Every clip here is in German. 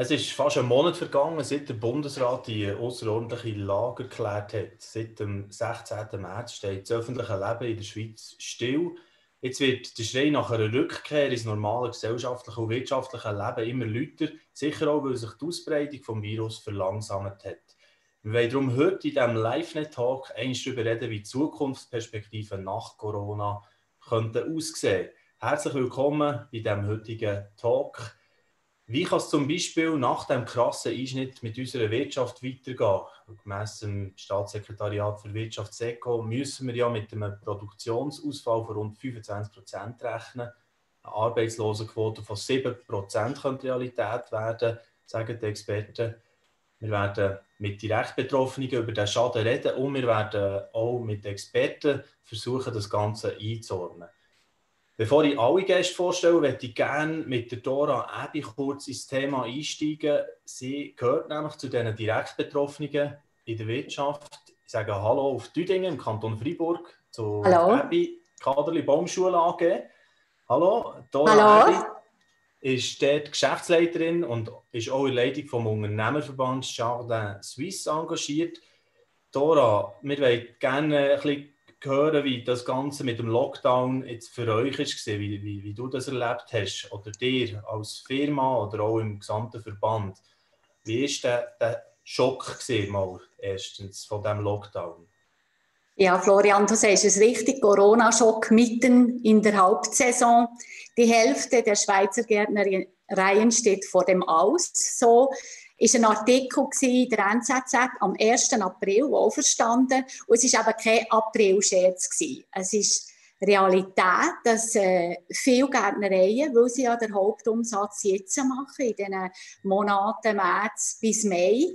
Es ist fast ein Monat vergangen, seit der Bundesrat die außerordentliche Lage geklärt hat. Seit dem 16. März steht das öffentliche Leben in der Schweiz still. Jetzt wird der Schrei nach einer Rückkehr ins normale gesellschaftliche und wirtschaftliche Leben immer lauter, sicher auch, weil sich die Ausbreitung des Virus verlangsamt hat. Wir wollen darum heute in diesem LiveNet-Talk einmal darüber reden, wie die Zukunftsperspektiven nach Corona könnten aussehen. Herzlich willkommen bei diesem heutigen Talk. Wie kann es zum Beispiel nach dem krassen Einschnitt mit unserer Wirtschaft weitergehen? Gemäss dem Staatssekretariat für Wirtschaft SECO müssen wir ja mit einem Produktionsausfall von rund 25 Prozent rechnen. Eine Arbeitslosenquote von 7 Prozent könnte Realität werden, sagen die Experten. Wir werden mit direkt Betroffenen über den Schaden reden und wir werden auch mit Experten versuchen, das Ganze einzuordnen. Bevor ich alle Gäste vorstelle, möchte ich gerne mit der Dora Ebi kurz ins Thema einsteigen. Sie gehört nämlich zu den direkt Betroffenen in der Wirtschaft. Ich sage Hallo auf Düdingen im Kanton Freiburg zu Hallo. Ebi Kaderli Baumschule AG. Hallo, Dora Hallo. Ebi ist dort Geschäftsleiterin und ist auch in der Leitung vom Unternehmerverband Jardin Suisse engagiert. Dora, wir wollen gerne ein bisschen hören, wie das Ganze mit dem Lockdown jetzt für euch ist, wie, wie, wie du das erlebt hast, oder dir als Firma oder auch im gesamten Verband. Wie war der, der Schock gewesen, mal erstens von diesem Lockdown? Ja, Florian, du sagst es richtig, Corona-Schock mitten in der Hauptsaison. Die Hälfte der Schweizer Gärtnereien steht vor dem Aus. So ist ein Artikel in der NZZ am 1. April auferstanden und es ist aber kein April-Scherz Es ist Realität, dass äh, viele Gärtnereien, weil sie ja den Hauptumsatz jetzt machen, in den Monaten März bis Mai,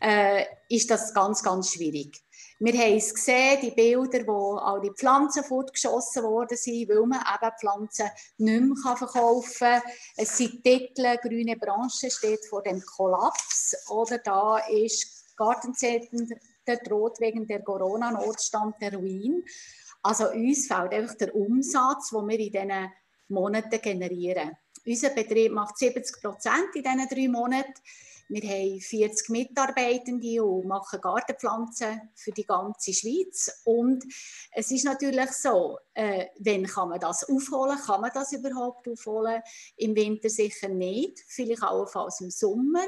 äh, ist das ganz, ganz schwierig. Wir haben es gesehen, die Bilder, wo all die Pflanzen fortgeschossen worden sind, weil man eben Pflanzen nicht mehr verkaufen kann. Es sind Titel, grüne Branche steht vor dem Kollaps. Oder da ist Gartenzentren droht wegen der Corona-Notstand der Ruin. Also uns fehlt einfach der Umsatz, den wir in diesen Monaten generieren. Unser Betrieb macht 70 Prozent in diesen drei Monaten. Wir haben 40 Mitarbeitende und machen Gartenpflanzen für die ganze Schweiz. Und es ist natürlich so, äh, wenn kann man das aufholen? Kann man das überhaupt aufholen? Im Winter sicher nicht, vielleicht auch im Sommer.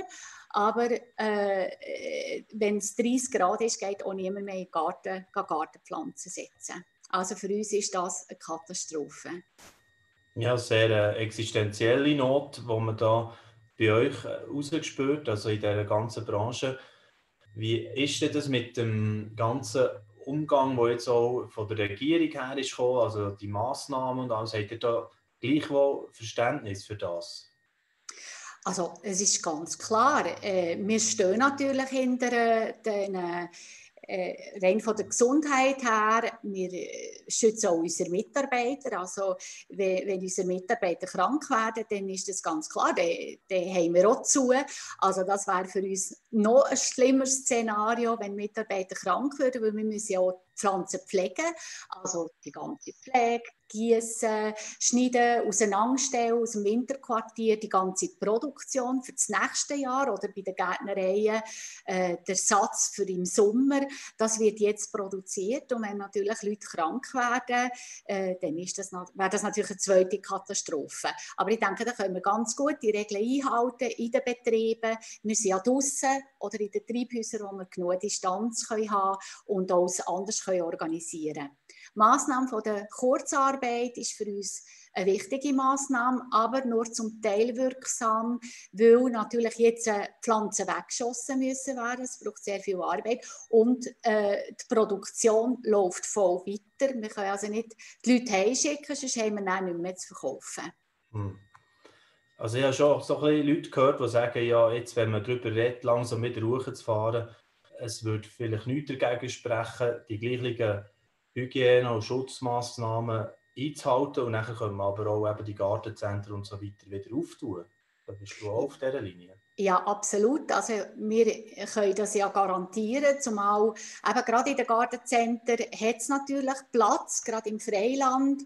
Aber äh, wenn es 30 Grad ist, geht auch niemand mehr in den Garten, Gartenpflanzen setzen. Also für uns ist das eine Katastrophe. Ja, sehr äh, existenzielle Not, wo man da bei euch äh, also in dieser ganzen Branche. Wie ist denn das mit dem ganzen Umgang, der jetzt auch von der Regierung her ist gekommen, also die Massnahmen und alles, habt ihr da gleichwohl Verständnis für das? Also es ist ganz klar, äh, wir stehen natürlich hinter äh, den äh, rein von der Gesundheit her, wir äh, schützen auch unsere Mitarbeiter. Also, wenn, wenn unsere Mitarbeiter krank werden, dann ist das ganz klar, dann, haben wir auch zu. Also, das wäre für uns noch ein schlimmeres Szenario, wenn Mitarbeiter krank würden, weil wir müssen ja auch Pflanzen pflegen, also die ganze Pflege, gießen, schneiden, auseinanderstellen aus dem Winterquartier, die ganze Produktion für das nächste Jahr oder bei den Gärtnereien äh, der Satz für im Sommer, das wird jetzt produziert und wenn natürlich Leute krank werden, äh, dann ist das, wäre das natürlich eine zweite Katastrophe. Aber ich denke, da können wir ganz gut die Regeln einhalten in den Betrieben. Wir sind ja draußen oder in den Treibhäusern, wo wir genug Distanz können haben und auch anders können organisieren können. Die Massnahme von der Kurzarbeit ist für uns eine wichtige Maßnahme, aber nur zum Teil wirksam, weil natürlich jetzt äh, Pflanzen weggeschossen müssen werden. Es braucht sehr viel Arbeit und äh, die Produktion läuft voll weiter. Wir können also nicht die Leute heimschicken, sonst haben wir dann nicht mehr zu verkaufen. Hm. Also ich habe schon so ein Leute gehört, die sagen, ja, jetzt, wenn man darüber redet, langsam wieder hochzufahren, es würde vielleicht nichts dagegen sprechen, die gleichen Hygiene- und Schutzmaßnahmen einzuhalten und dann können wir aber auch eben die Gartenzentren und so weiter wieder auftun. Da bist du auch auf dieser Linie. Ja, absolut. Also wir können das ja garantieren, zumal eben gerade in den Gartencenter hat es natürlich Platz, gerade im Freiland.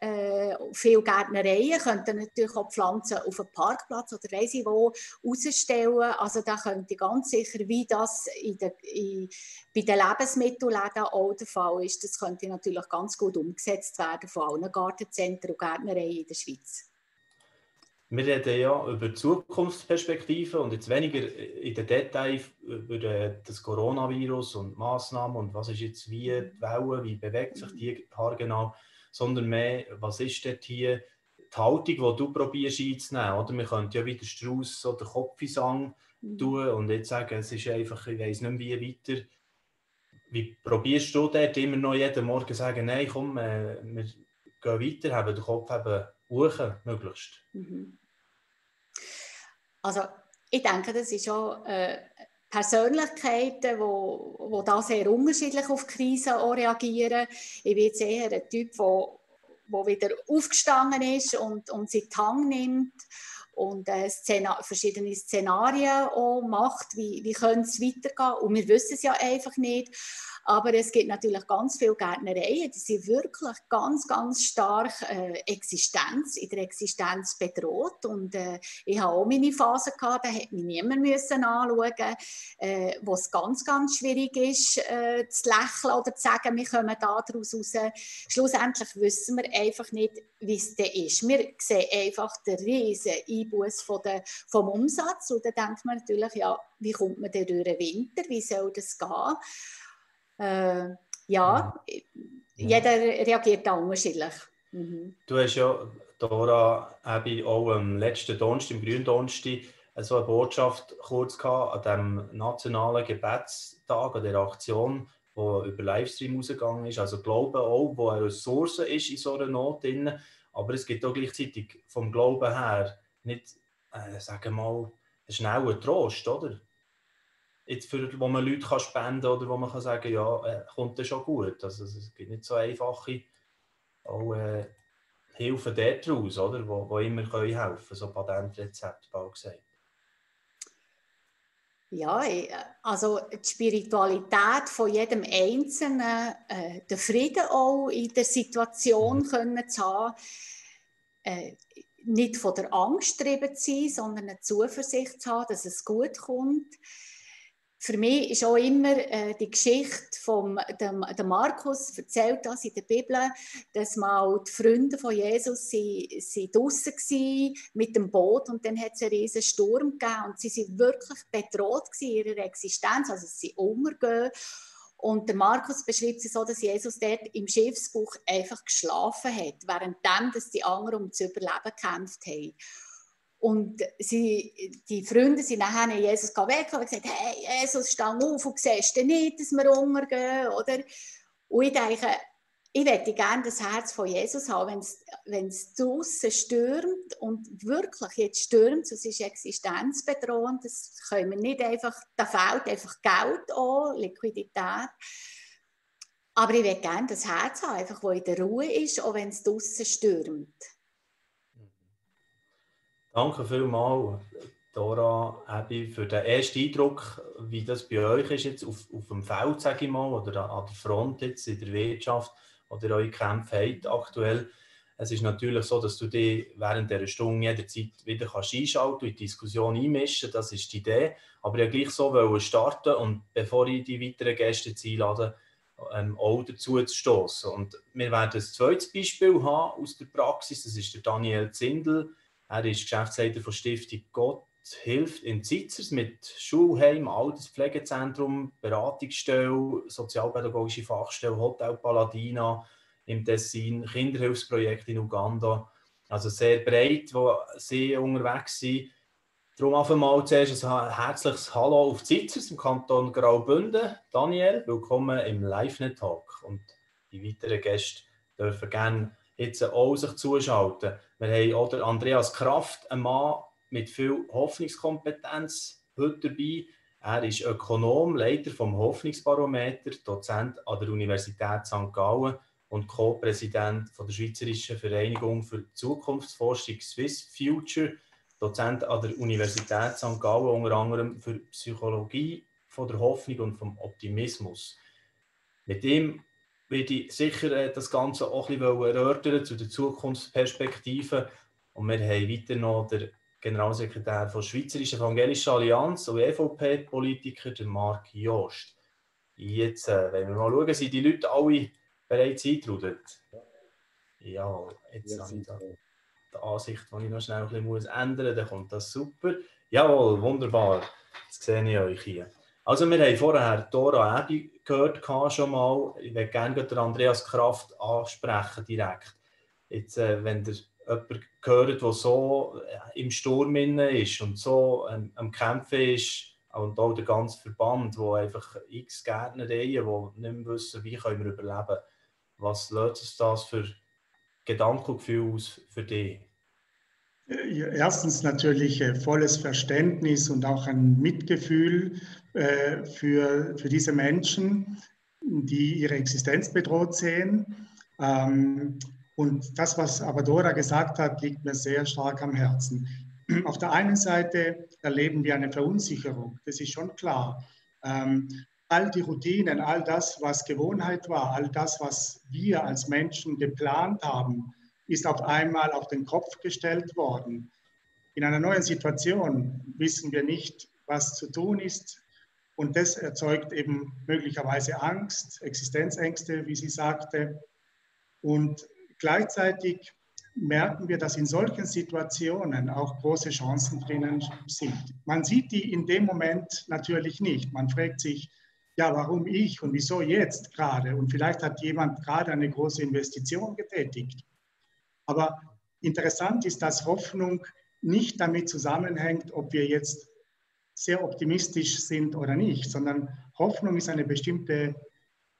Äh, viele Gärtnereien könnten natürlich auch Pflanzen auf einem Parkplatz oder weiss ich wo rausstellen. Also da könnte ganz sicher, wie das in der, in, bei den Lebensmittelläden auch der Fall ist, das könnte natürlich ganz gut umgesetzt werden von allen Gartenzentren und Gärtnereien in der Schweiz. Wir reden ja über Zukunftsperspektiven und jetzt weniger in den Details über das Coronavirus und Massnahmen und was ist jetzt wie die Welle, wie bewegt sich die haargenau, sondern mehr, was ist dort hier die Haltung, die du probierst einzunehmen. Oder? Wir könnten ja wieder Strauß oder Kopfisang mhm. tun und jetzt sagen, es ist einfach, ich weiß nicht mehr, wie weiter. Wie probierst du dort immer noch jeden Morgen sagen, nein, komm, äh, wir gehen weiter, haben den Kopf eben hoch, möglichst? Mhm. Also ich denke, das ist schon äh, Persönlichkeiten, wo, wo da sehr unterschiedlich auf Krisen reagieren. Ich bin jetzt eher ein Typ, der wo, wieder aufgestanden ist und, und sich Hang nimmt und äh, Szenar verschiedene Szenarien auch macht, wie, wie könnte es weitergehen. Und wir wissen es ja einfach nicht. Aber es gibt natürlich ganz viele Gärtnereien, die sind wirklich ganz, ganz stark äh, Existenz, in der Existenz bedroht. Und äh, ich habe auch meine Phase gehabt, da hätte mich niemand müssen anschauen äh, wo es ganz, ganz schwierig ist, äh, zu lächeln oder zu sagen, wir kommen da daraus raus. Schlussendlich wissen wir einfach nicht, wie es denn ist. Wir sehen einfach den riesen Einbuß von vom Umsatz und dann denkt man natürlich, ja, wie kommt man denn durch den Winter, wie soll das gehen? Äh, ja, ja, jeder reagiert da unterschiedlich. Mhm. Du hast ja, Dora, auch am letzten Donnerstag, im Gründonnerstag, so eine Botschaft kurz gehabt an dem nationalen Gebetstag, an der Aktion, die über Livestream rausgegangen ist. Also Glauben auch, wo eine Ressource ist in so einer Not drin. Aber es gibt auch gleichzeitig vom Glauben her nicht, äh, sagen wir mal, einen schnellen Trost, oder? Jetzt für, wo man Leute kann spenden kann oder wo man kann sagen ja, äh, kommt das schon gut. Also es gibt nicht so einfache auch, äh, Hilfe dort raus, oder? Wo, wo immer können helfen so Patentrezepte, bald gesagt. Ja, also die Spiritualität von jedem Einzelnen, äh, den Frieden auch in der Situation mhm. können zu haben, äh, nicht von der Angst getrieben zu sein, sondern eine Zuversicht zu haben, dass es gut kommt für mich ist auch immer äh, die Geschichte von dem, dem Markus erzählt das in der Bibel, dass mal die Freunde von Jesus sie, sie draußen waren mit dem Boot und dann hat es einen riesen Sturm gegeben und sie sind wirklich bedroht in ihrer Existenz, also sie untergehen. Und der Markus beschreibt es so, dass Jesus dort im Schiffsbuch einfach geschlafen hat, währenddem dass die anderen um zu überleben gekämpft haben. Und sie, die Freunde sind nachher Jesus weg und gesagt, hey, Jesus, steh auf und siehst du nicht, dass wir untergehen, oder? Und ich denke, ich möchte gerne das Herz von Jesus haben, wenn es draußen stürmt und wirklich jetzt stürmt, es ist existenzbedrohend, das können wir nicht einfach, da fehlt einfach Geld an, Liquidität. Aber ich möchte gerne das Herz haben, einfach, wo in der Ruhe ist, auch wenn es draußen stürmt. Danke vielmals, Dora, Abby, für den ersten Eindruck, wie das bei euch ist, jetzt auf, auf dem Feld, sage ich mal, oder an der Front jetzt in der Wirtschaft, oder eure Kämpfe habt aktuell. Es ist natürlich so, dass du dich während dieser Stunde jederzeit wieder kannst einschalten und in die Diskussion einmischen Das ist die Idee. Aber ich gleich so starten und bevor ich die weiteren Gäste einlade, ähm, auch dazu zu stoßen. Und wir werden ein zweites Beispiel haben aus der Praxis. Das ist der Daniel Zindel. Er ist Geschäftsleiter der Stiftung Gott hilft in Zitzers mit Schulheim, Alterspflegezentrum, Beratungsstelle, sozialpädagogische Fachstelle, Hotel Paladina im Tessin, Kinderhilfsprojekt in Uganda. Also sehr breit, wo sie unterwegs sind. Darum auf einmal zuerst ein herzliches Hallo auf Zitzers im Kanton Graubünden. Daniel, willkommen im LiveNet-Talk. Und die weiteren Gäste dürfen gerne jetzt auch sich zuschalten. Wir haben auch Andreas Kraft, ein Mann mit viel Hoffnungskompetenz, heute dabei. Er ist Ökonom, Leiter vom Hoffnungsbarometer, Dozent an der Universität St. Gallen und Co-Präsident der Schweizerischen Vereinigung für Zukunftsforschung Swiss Future. Dozent an der Universität St. Gallen, unter anderem für Psychologie von der Hoffnung und vom Optimismus. Mit ihm werde ich sicher äh, das Ganze auch ein bisschen erörtern zu der Zukunftsperspektive. Und wir haben weiter noch den Generalsekretär der Schweizerischen Evangelischen Allianz und EVP-Politiker, Marc Jost. Jetzt äh, wenn wir mal schauen, sind die Leute alle bereits eingetrudelt? Ja, jetzt ja, habe ich da die Ansicht, die ich noch schnell ein bisschen ändern muss, dann kommt das super. Jawohl, wunderbar. Jetzt sehe ich euch hier. Also wir haben vorher Dora Ebi gehört schon mal. Ich würde gerne den Andreas Kraft ansprechen direkt. Jetzt, äh, wenn der jemand gehört, der so äh, im Sturm ist und so ähm, am Kämpfen ist und auch der ganze Verband, wo einfach x Gärtner haben, die nicht mehr wissen, wie können wir überleben. Was löst das für Gedankengefühl aus für dich? Erstens natürlich äh, volles Verständnis und auch ein Mitgefühl äh, für, für diese Menschen, die ihre Existenz bedroht sehen. Ähm, und das, was Abadora gesagt hat, liegt mir sehr stark am Herzen. Auf der einen Seite erleben wir eine Verunsicherung, das ist schon klar. Ähm, all die Routinen, all das, was Gewohnheit war, all das, was wir als Menschen geplant haben, ist auf einmal auf den Kopf gestellt worden. In einer neuen Situation wissen wir nicht, was zu tun ist. Und das erzeugt eben möglicherweise Angst, Existenzängste, wie sie sagte. Und gleichzeitig merken wir, dass in solchen Situationen auch große Chancen drinnen sind. Man sieht die in dem Moment natürlich nicht. Man fragt sich, ja, warum ich und wieso jetzt gerade? Und vielleicht hat jemand gerade eine große Investition getätigt. Aber interessant ist, dass Hoffnung nicht damit zusammenhängt, ob wir jetzt sehr optimistisch sind oder nicht, sondern Hoffnung ist eine bestimmte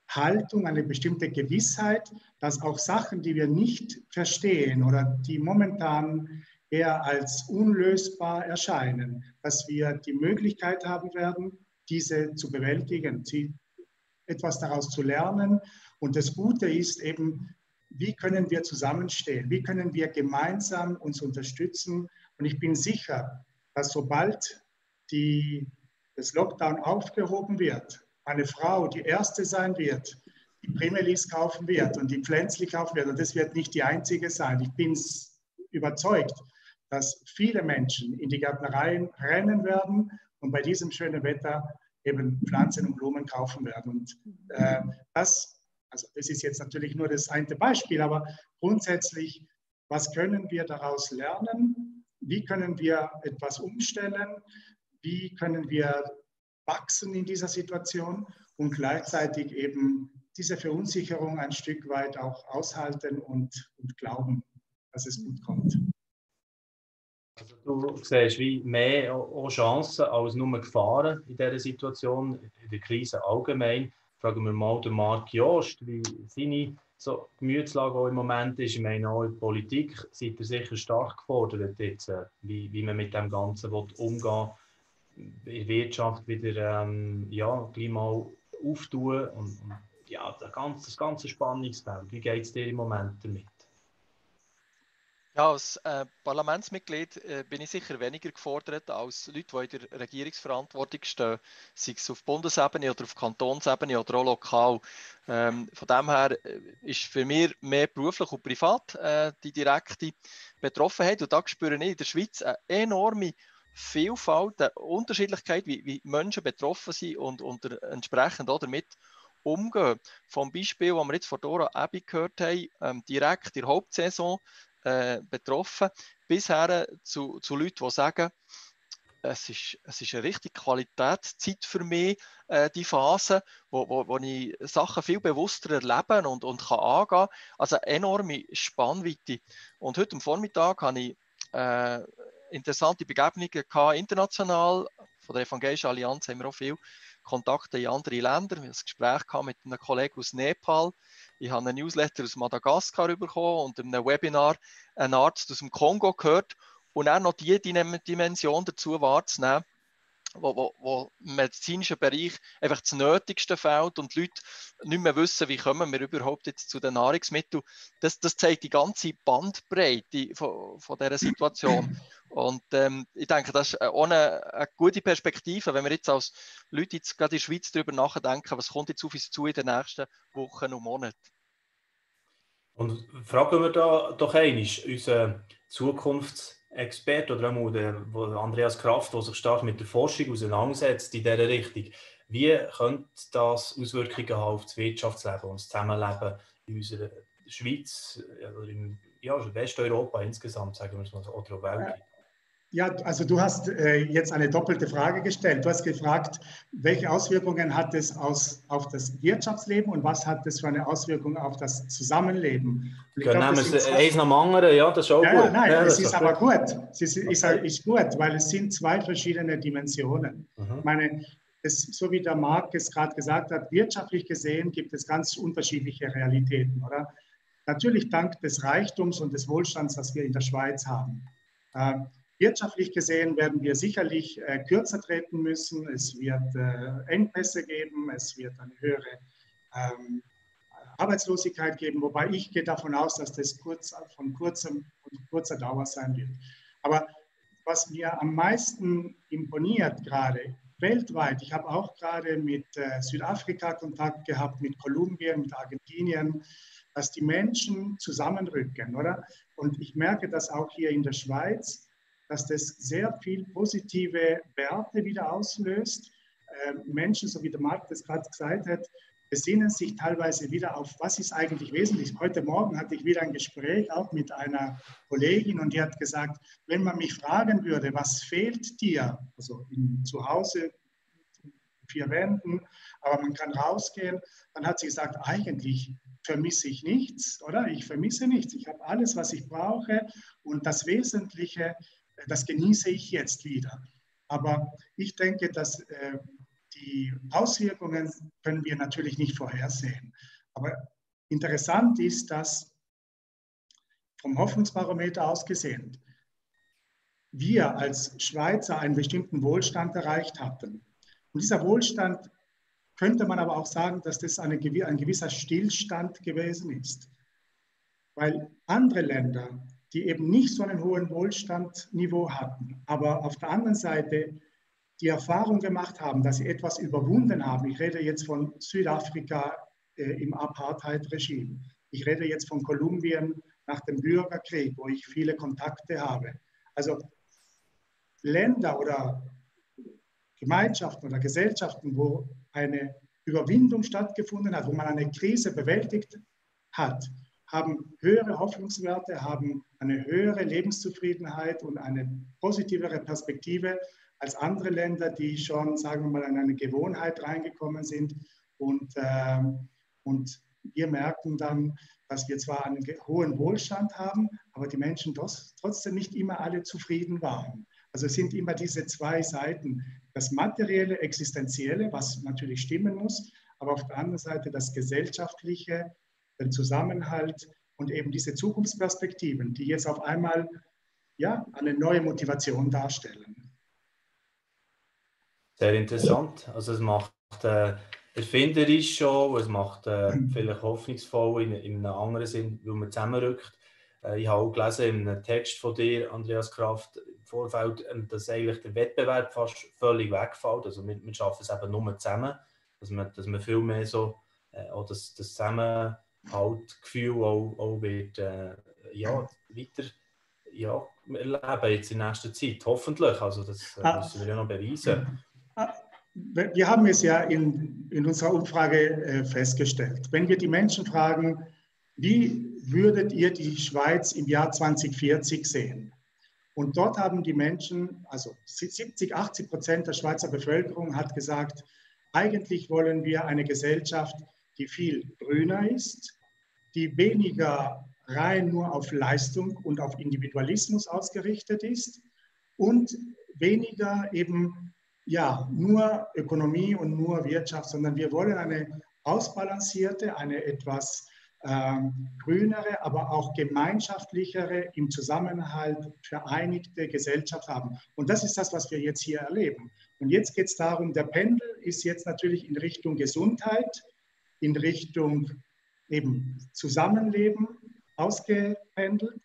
Haltung, eine bestimmte Gewissheit, dass auch Sachen, die wir nicht verstehen oder die momentan eher als unlösbar erscheinen, dass wir die Möglichkeit haben werden, diese zu bewältigen, etwas daraus zu lernen. Und das Gute ist eben, wie können wir zusammenstehen, wie können wir gemeinsam uns unterstützen. Und ich bin sicher, dass sobald die, das Lockdown aufgehoben wird, eine Frau die erste sein wird, die Primelis kaufen wird und die Pflänzli kaufen wird. Und das wird nicht die einzige sein. Ich bin überzeugt, dass viele Menschen in die Gärtnereien rennen werden und bei diesem schönen Wetter eben Pflanzen und Blumen kaufen werden. Und äh, das also das ist jetzt natürlich nur das eine Beispiel, aber grundsätzlich, was können wir daraus lernen? Wie können wir etwas umstellen? Wie können wir wachsen in dieser Situation und gleichzeitig eben diese Verunsicherung ein Stück weit auch aushalten und, und glauben, dass es gut kommt. Also du siehst wie mehr Chancen als nur Gefahren in dieser Situation, in der Krise allgemein fragen wir mal den Marc Jost, wie seine so Gemütslage im Moment ist. Ich meine, auch in der Politik seid ihr sicher stark gefordert, jetzt, äh, wie, wie man mit dem Ganzen will umgehen will, in der Wirtschaft wieder ähm, ja, gleich mal auftun und, und ja, das ganze, das ganze Spannungsfeld. Wie geht es dir im Moment damit? Ja, als äh, Parlamentsmitglied äh, bin ich sicher weniger gefordert als Leute, die in der Regierungsverantwortung stehen, sei es auf Bundesebene oder auf Kantonsebene oder auch lokal. Ähm, von dem her äh, ist für mich mehr beruflich und privat äh, die direkte Betroffenheit. Und da spüre ich in der Schweiz eine enorme Vielfalt, eine Unterschiedlichkeit, wie, wie Menschen betroffen sind und, und entsprechend auch damit umgehen. Vom Beispiel, das wir jetzt von Dora Ebi gehört haben, ähm, direkt in der Hauptsaison, äh, betroffen, bisher zu, zu Leuten, die sagen, es ist, es ist eine richtige Qualitätszeit für mich, äh, die Phase, wo, wo, wo ich Sachen viel bewusster erlebe und, und kann angehen. Also eine enorme Spannweite. Und heute am Vormittag habe ich äh, interessante Begegnungen gehabt, international. Von der Evangelischen Allianz haben wir auch viel Kontakte in andere Länder. Wir haben ein Gespräch mit einem Kollegen aus Nepal, ich habe einen Newsletter aus Madagaskar bekommen und in einem Webinar einen Arzt aus dem Kongo gehört und auch noch diese Dimension dazu wahrzunehmen, wo, wo, wo im medizinischen Bereich einfach das Nötigste fehlt und die Leute nicht mehr wissen, wie kommen wir überhaupt jetzt zu den Nahrungsmitteln. Das, das zeigt die ganze Bandbreite von, von dieser Situation. Und ähm, ich denke, das ist auch eine, eine, gute Perspektive, wenn wir jetzt als Leute jetzt gerade in der Schweiz darüber nachdenken, was kommt jetzt auf uns zu in den nächsten Wochen und Monaten. Und fragen wir da doch einmal, unseren Zukunftsexperte oder auch der, Andreas Kraft, der sich stark mit der Forschung auseinandersetzt in dieser Richtung. Wie könnte das Auswirkungen haben auf das Wirtschaftsleben und das Zusammenleben in unserer Schweiz oder in ja, Westeuropa insgesamt, sagen wir es mal so, oder weltweit? Ja, also du hast äh, jetzt eine doppelte Frage gestellt. Du hast gefragt, welche Auswirkungen hat es aus, auf das Wirtschaftsleben und was hat es für eine Auswirkung auf das Zusammenleben? Genau, nehmen wir eins nach anderen, ja, das ist auch ja, gut. Ja, nein, ja, es ist aber gut. Es ist, ist, ist, gut, weil es sind zwei verschiedene Dimensionen. Mhm. Ich meine, es, so wie der Marc es gerade gesagt hat, wirtschaftlich gesehen gibt es ganz unterschiedliche Realitäten, oder? Natürlich dank des Reichtums und des Wohlstands, das wir in der Schweiz haben. Äh, Wirtschaftlich gesehen werden wir sicherlich äh, kürzer treten müssen. Es wird äh, Engpässe geben, es wird eine höhere ähm, Arbeitslosigkeit geben, wobei ich gehe davon aus, dass das kurz, von, kurzem, von kurzer Dauer sein wird. Aber was mir am meisten imponiert gerade weltweit, ich habe auch gerade mit äh, Südafrika Kontakt gehabt, mit Kolumbien, mit Argentinien, dass die Menschen zusammenrücken, oder? Und ich merke das auch hier in der Schweiz dass das sehr viel positive Werte wieder auslöst. Ähm, Menschen, so wie der Marc das gerade gesagt hat, besinnen sich teilweise wieder auf, was ist eigentlich wesentlich. Heute Morgen hatte ich wieder ein Gespräch auch mit einer Kollegin und die hat gesagt, wenn man mich fragen würde, was fehlt dir, also in, zu Hause, vier Wänden, aber man kann rausgehen, dann hat sie gesagt, eigentlich vermisse ich nichts, oder? Ich vermisse nichts. Ich habe alles, was ich brauche und das Wesentliche das genieße ich jetzt wieder. Aber ich denke, dass äh, die Auswirkungen können wir natürlich nicht vorhersehen. Aber interessant ist, dass vom Hoffnungsbarometer aus gesehen, wir als Schweizer einen bestimmten Wohlstand erreicht hatten. Und dieser Wohlstand könnte man aber auch sagen, dass das eine, ein gewisser Stillstand gewesen ist. Weil andere Länder die eben nicht so einen hohen Wohlstandsniveau hatten, aber auf der anderen Seite die Erfahrung gemacht haben, dass sie etwas überwunden haben. Ich rede jetzt von Südafrika äh, im Apartheid-Regime. Ich rede jetzt von Kolumbien nach dem Bürgerkrieg, wo ich viele Kontakte habe. Also Länder oder Gemeinschaften oder Gesellschaften, wo eine Überwindung stattgefunden hat, wo man eine Krise bewältigt hat, haben höhere Hoffnungswerte, haben eine höhere Lebenszufriedenheit und eine positivere Perspektive als andere Länder, die schon, sagen wir mal, in eine Gewohnheit reingekommen sind. Und, äh, und wir merken dann, dass wir zwar einen hohen Wohlstand haben, aber die Menschen trotzdem nicht immer alle zufrieden waren. Also es sind immer diese zwei Seiten. Das materielle, existenzielle, was natürlich stimmen muss, aber auf der anderen Seite das gesellschaftliche, den Zusammenhalt und eben diese Zukunftsperspektiven, die jetzt auf einmal ja, eine neue Motivation darstellen. Sehr interessant. Also es macht äh, erfinderisch schon, es macht äh, vielleicht hoffnungsvoll in, in einem anderen Sinn, weil man zusammenrückt. Äh, ich habe auch gelesen in einem Text von dir, Andreas Kraft, im Vorfeld, ähm, dass eigentlich der Wettbewerb fast völlig wegfällt. Also wir, wir schaffen es eben nur zusammen, dass man, dass man viel mehr so, äh, auch das, das Zusammen halt Gefühl auch, auch wird, äh, ja, weiter ja, erleben jetzt in nächster Zeit. Hoffentlich. Also das äh, ah. müssen wir ja noch beweisen. Ah, wir haben es ja in, in unserer Umfrage äh, festgestellt. Wenn wir die Menschen fragen, wie würdet ihr die Schweiz im Jahr 2040 sehen? Und dort haben die Menschen, also 70, 80 Prozent der Schweizer Bevölkerung hat gesagt, eigentlich wollen wir eine Gesellschaft, die viel grüner ist, die weniger rein nur auf Leistung und auf Individualismus ausgerichtet ist und weniger eben ja nur Ökonomie und nur Wirtschaft, sondern wir wollen eine ausbalancierte, eine etwas ähm, grünere, aber auch gemeinschaftlichere, im Zusammenhalt vereinigte Gesellschaft haben. Und das ist das, was wir jetzt hier erleben. Und jetzt geht es darum, der Pendel ist jetzt natürlich in Richtung Gesundheit, in Richtung eben Zusammenleben ausgependelt.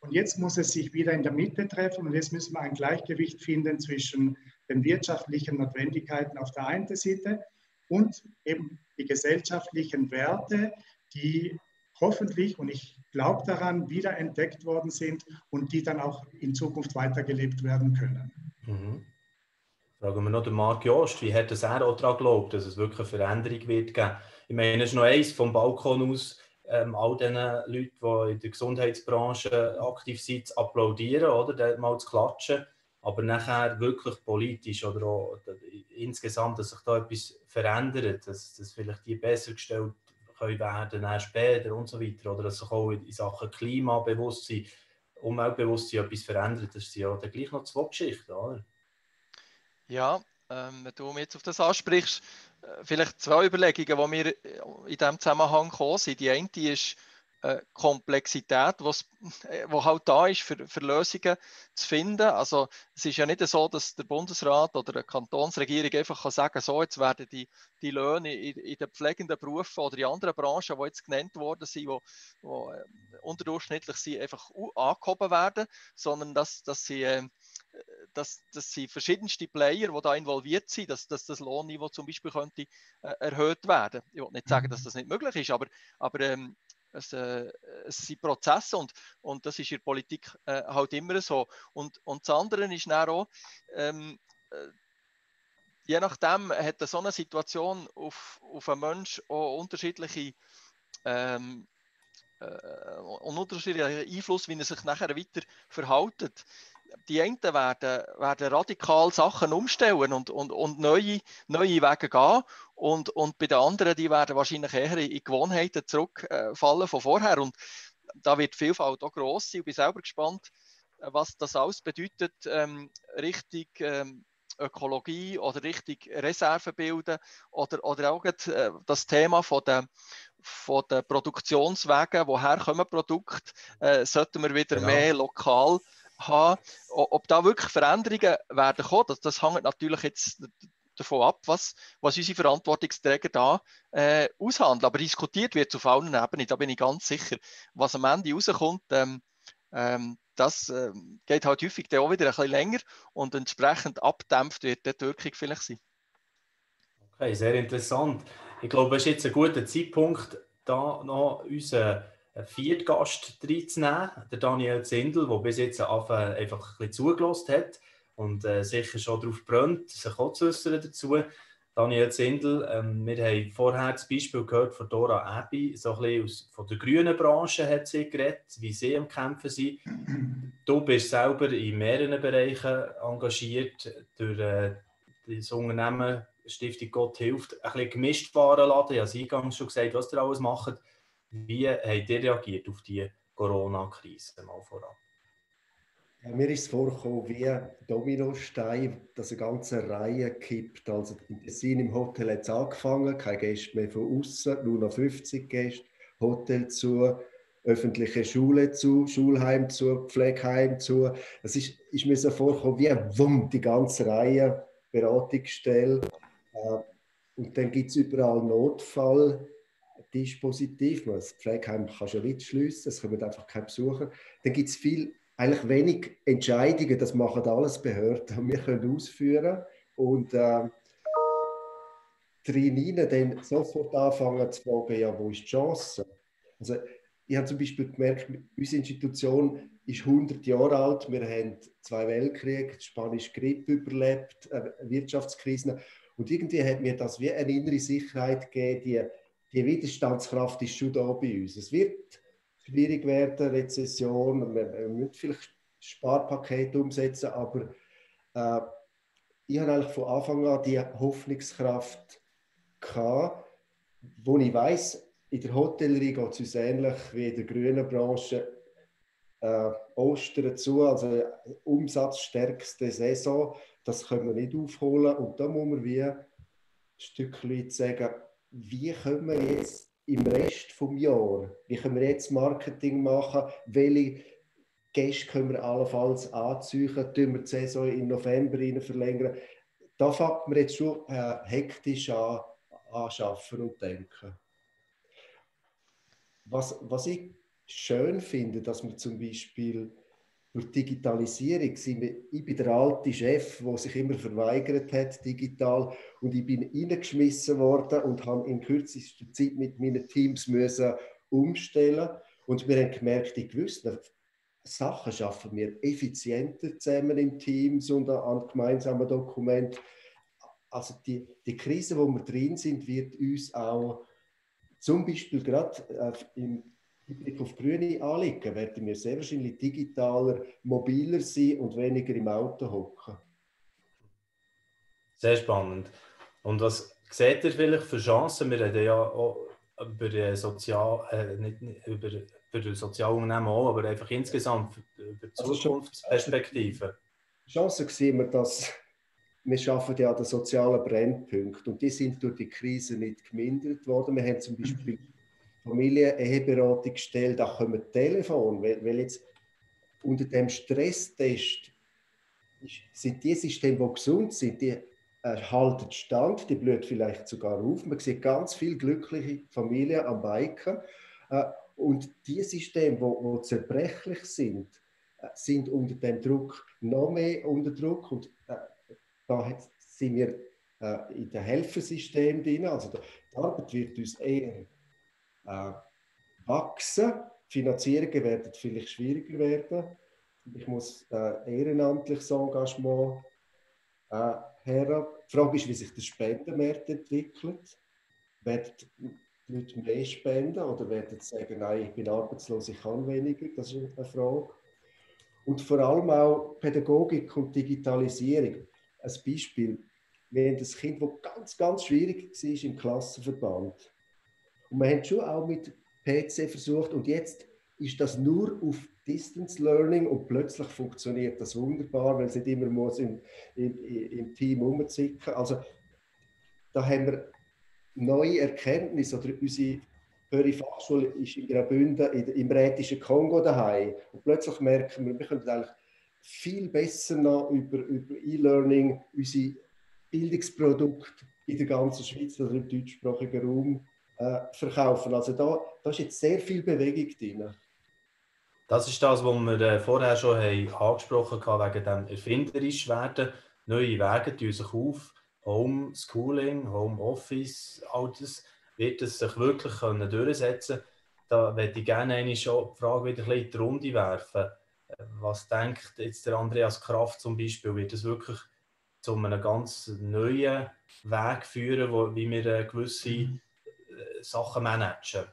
Und jetzt muss es sich wieder in der Mitte treffen und jetzt müssen wir ein Gleichgewicht finden zwischen den wirtschaftlichen Notwendigkeiten auf der einen Seite und eben die gesellschaftlichen Werte, die hoffentlich, und ich glaube daran, wiederentdeckt worden sind und die dann auch in Zukunft weitergelebt werden können. Mhm. Fragen wir noch den Marc Jost, wie hat er auch daran geglaubt, dass es wirklich eine Veränderung wird geben? Ich meine, es ist noch eins vom Balkon aus, ähm, all diesen Leuten, die in der Gesundheitsbranche aktiv sind, zu applaudieren, oder? Mal zu klatschen. Aber nachher wirklich politisch oder auch insgesamt, dass sich da etwas verändert, dass, dass vielleicht die besser gestellt können werden dann später und so weiter. Oder dass sich auch in Sachen Klimabewusstsein, Umweltbewusstsein etwas verändert. Das sind ja dann gleich noch zwei Geschichten, oder? Ja, ähm, wenn du mir jetzt auf das ansprichst, vielleicht zwei Überlegungen, die mir in diesem Zusammenhang kommen sind. Die eine ist, äh, Komplexität, was, äh, halt da ist, für, für Lösungen zu finden. Also es ist ja nicht so, dass der Bundesrat oder die Kantonsregierung einfach kann sagen so jetzt werden die, die Löhne in, in den pflegenden Berufen oder in anderen Branchen, die jetzt genannt worden sind, die, die äh, unterdurchschnittlich sind, einfach angehoben werden, sondern dass, dass sie äh, dass, dass sie verschiedenste Player, die da involviert sind, dass, dass das Lohnniveau zum Beispiel könnte äh, erhöht werden. Ich will nicht sagen, dass das nicht möglich ist, aber, aber ähm, es, äh, es sind Prozesse und, und das ist in der Politik äh, halt immer so. Und, und das andere ist dann auch, ähm, äh, je nachdem hat so eine Situation auf, auf einen Menschen auch unterschiedliche ähm, äh, unterschiedlichen Einfluss, wie er sich nachher weiter verhält die einen werden, werden radikal Sachen umstellen und, und, und neue, neue Wege gehen. Und, und bei den anderen, die werden wahrscheinlich eher in Gewohnheiten zurückfallen von vorher. Und da wird die Vielfalt auch gross sein. Ich bin selber gespannt, was das alles bedeutet, ähm, richtig ähm, Ökologie oder richtig Reserven bilden oder, oder auch äh, das Thema von der von den Produktionswegen, woher kommen Produkte, äh, sollten wir wieder genau. mehr lokal haben. Ob da wirklich Veränderungen werden kommen, das, das hängt natürlich jetzt davon ab, was, was unsere Verantwortungsträger da äh, aushandeln. Aber diskutiert wird auf allen Ebenen, da bin ich ganz sicher. Was am Ende rauskommt, ähm, ähm, das äh, geht halt häufig dann auch wieder ein bisschen länger und entsprechend abdämpft wird die Wirkung vielleicht sein. Okay, sehr interessant. Ich glaube, es ist jetzt ein guter Zeitpunkt, da noch unseren einen vierten Gast reinzunehmen, der Daniel Zindel, der bis jetzt einfach ein bisschen zugelassen hat und äh, sicher schon darauf brennt, sich auch zu äußern dazu. Daniel Zindel, ähm, wir haben vorher das Beispiel gehört von Dora Abbey, so ein bisschen aus, von der grünen Branche hat sie geredet, wie sie am Kämpfen sind. Du bist selber in mehreren Bereichen engagiert, durch äh, das Unternehmen Stiftung Gott hilft, ein bisschen gemischt fahren lassen. Ich habe eingangs schon gesagt, was ihr alles macht. Wie habt ihr reagiert auf die Corona-Krise mal vorab? Ja, mir ist es vorgekommen wie Dominostein, dass eine ganze Reihe kippt. Also in Tessin im Hotel hat es angefangen, keine Gäste mehr von außen, nur noch 50 Gäste, Hotel zu, öffentliche Schule zu, Schulheim zu, Pflegeheim zu. Es ist, ist mir so vorgekommen wie wumm, die ganze Reihe Beratungsstelle. Äh, und dann gibt es überall Notfall. Dispositiv, das Pflegeheim kannst du ja nicht schliessen, es kommen einfach keine Besucher. Dann gibt es viel, eigentlich wenig Entscheidungen, das machen alles Behörden wir können ausführen und äh, drin dann sofort anfangen zu fragen, ja, wo ist die Chance? Also ich habe zum Beispiel gemerkt, unsere Institution ist 100 Jahre alt, wir haben zwei Weltkriege, die spanische Grippe überlebt, Wirtschaftskrisen und irgendwie hat mir das wie eine innere Sicherheit gegeben, die die Widerstandskraft ist schon da bei uns. Es wird schwierig werden, Rezession, wir müssen vielleicht Sparpakete umsetzen, aber äh, ich habe eigentlich von Anfang an die Hoffnungskraft gehabt, wo ich weiß, in der Hotellerie geht es uns ähnlich wie in der grünen Branche. Äh, Ostern zu, also umsatzstärkste Saison, das können wir nicht aufholen und da muss man wie ein Stückchen sagen, wie können wir jetzt im Rest des Jahres, wie können wir jetzt Marketing machen, welche Gäste können wir allenfalls anziehen, tun wir die Saison im November verlängern. da fängt man jetzt schon äh, hektisch an, anschaffen und denken. Was, was ich schön finde, dass wir zum Beispiel durch Digitalisierung sind wir, ich bin der alte Chef, der sich immer verweigert hat, digital, und ich bin reingeschmissen worden und habe in kürzester Zeit mit meinen Teams müssen umstellen und wir haben gemerkt, in gewissen Sachen schaffen wir effizienter zusammen in Teams und an gemeinsamen Dokumenten. Also die, die Krise, wo wir drin sind, wird uns auch zum Beispiel gerade äh, Blick auf Grüne anliegen, werden wir sehr wahrscheinlich digitaler, mobiler sein und weniger im Auto hocken. Sehr spannend. Und was seht ihr vielleicht für Chancen? Wir reden ja auch über Sozial, äh, nicht, über, über Sozialunternehmen auch, aber einfach insgesamt über also Zukunftsperspektiven. Chancen sehen wir, dass wir schaffen ja den sozialen Brennpunkt und die sind durch die Krise nicht gemindert worden. Wir haben zum Beispiel Familien-Eheberatung gestellt, auch kommen Telefon, weil, weil jetzt unter dem Stresstest sind die Systeme, die gesund sind, die äh, halten Stand, die blüht vielleicht sogar auf. Man sieht ganz viele glückliche Familien am Biken. Äh, und die Systeme, die, die zerbrechlich sind, äh, sind unter dem Druck noch mehr unter Druck. Und äh, da sind wir äh, in dem Helfersystem drin. Also die Arbeit wird uns eher äh, wachsen. Finanzierungen werden vielleicht schwieriger werden. Ich muss äh, ehrenamtliches Engagement äh, her. Die Frage ist, wie sich der Spendenmarkt entwickelt. Werden die Leute mehr spenden oder werden sie sagen, nein, ich bin arbeitslos, ich kann weniger? Das ist eine Frage. Und vor allem auch Pädagogik und Digitalisierung. Ein Beispiel, wir haben ein Kind, das ganz, ganz schwierig war im Klassenverband. Und wir haben schon auch mit PC versucht und jetzt ist das nur auf Distance Learning und plötzlich funktioniert das wunderbar, weil es nicht immer muss im, im, im Team umzicken. Also da haben wir neue Erkenntnisse oder unsere höhere Fachschule ist in Graubünden im rätischen Kongo daheim und plötzlich merken wir, wir können eigentlich viel besser noch über, über E-Learning unsere Bildungsprodukte in der ganzen Schweiz oder im deutschsprachigen Raum äh, verkaufen. Also da, da ist jetzt sehr viel Bewegung drin. Das ist das, was wir äh, vorher schon haben angesprochen haben, wegen dem erfinderisch werden. Neue Wege tun sich auf. Homeschooling, Homeoffice, all das wird es sich wirklich können durchsetzen Da würde ich gerne eine schon die Frage wieder ein bisschen in die Runde werfen. Was denkt jetzt der Andreas Kraft zum Beispiel? Wird es wirklich zu einem ganz neuen Weg führen, wo, wie wir äh, gewisse mhm. Sachen managen?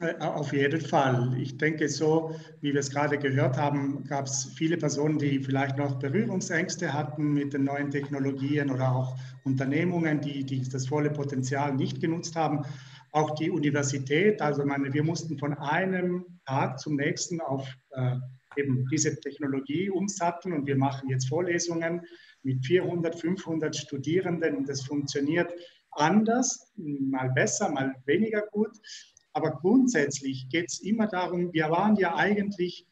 Äh, auf jeden Fall. Ich denke, so wie wir es gerade gehört haben, gab es viele Personen, die vielleicht noch Berührungsängste hatten mit den neuen Technologien oder auch Unternehmungen, die, die das volle Potenzial nicht genutzt haben. Auch die Universität, also meine, wir mussten von einem Tag zum nächsten auf äh, eben diese Technologie umsatteln und wir machen jetzt Vorlesungen mit 400, 500 Studierenden und das funktioniert anders, mal besser, mal weniger gut. Aber grundsätzlich geht es immer darum, wir waren ja eigentlich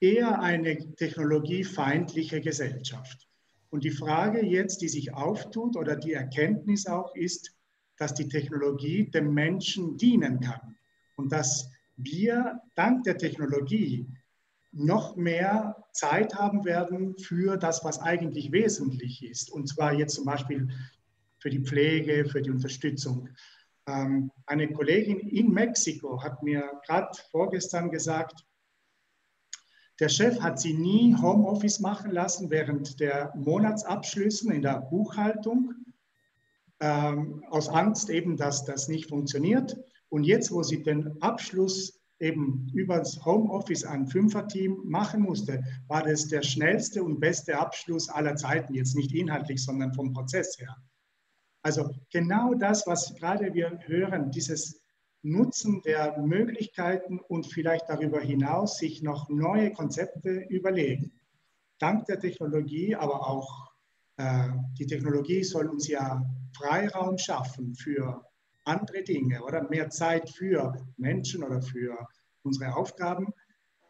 eher eine technologiefeindliche Gesellschaft. Und die Frage jetzt, die sich auftut oder die Erkenntnis auch ist, dass die Technologie dem Menschen dienen kann und dass wir dank der Technologie noch mehr Zeit haben werden für das, was eigentlich wesentlich ist. Und zwar jetzt zum Beispiel für die Pflege, für die Unterstützung. Ähm, eine Kollegin in Mexiko hat mir gerade vorgestern gesagt, der Chef hat sie nie Homeoffice machen lassen während der Monatsabschlüssen in der Buchhaltung, ähm, aus Angst eben, dass das nicht funktioniert. Und jetzt, wo sie den Abschluss eben über das Homeoffice ein Fünferteam machen musste, war das der schnellste und beste Abschluss aller Zeiten, jetzt nicht inhaltlich, sondern vom Prozess her. Also genau das, was gerade wir hören, dieses Nutzen der Möglichkeiten und vielleicht darüber hinaus sich noch neue Konzepte überlegen. Dank der Technologie, aber auch äh, die Technologie soll uns ja Freiraum schaffen für andere Dinge oder mehr Zeit für Menschen oder für unsere Aufgaben.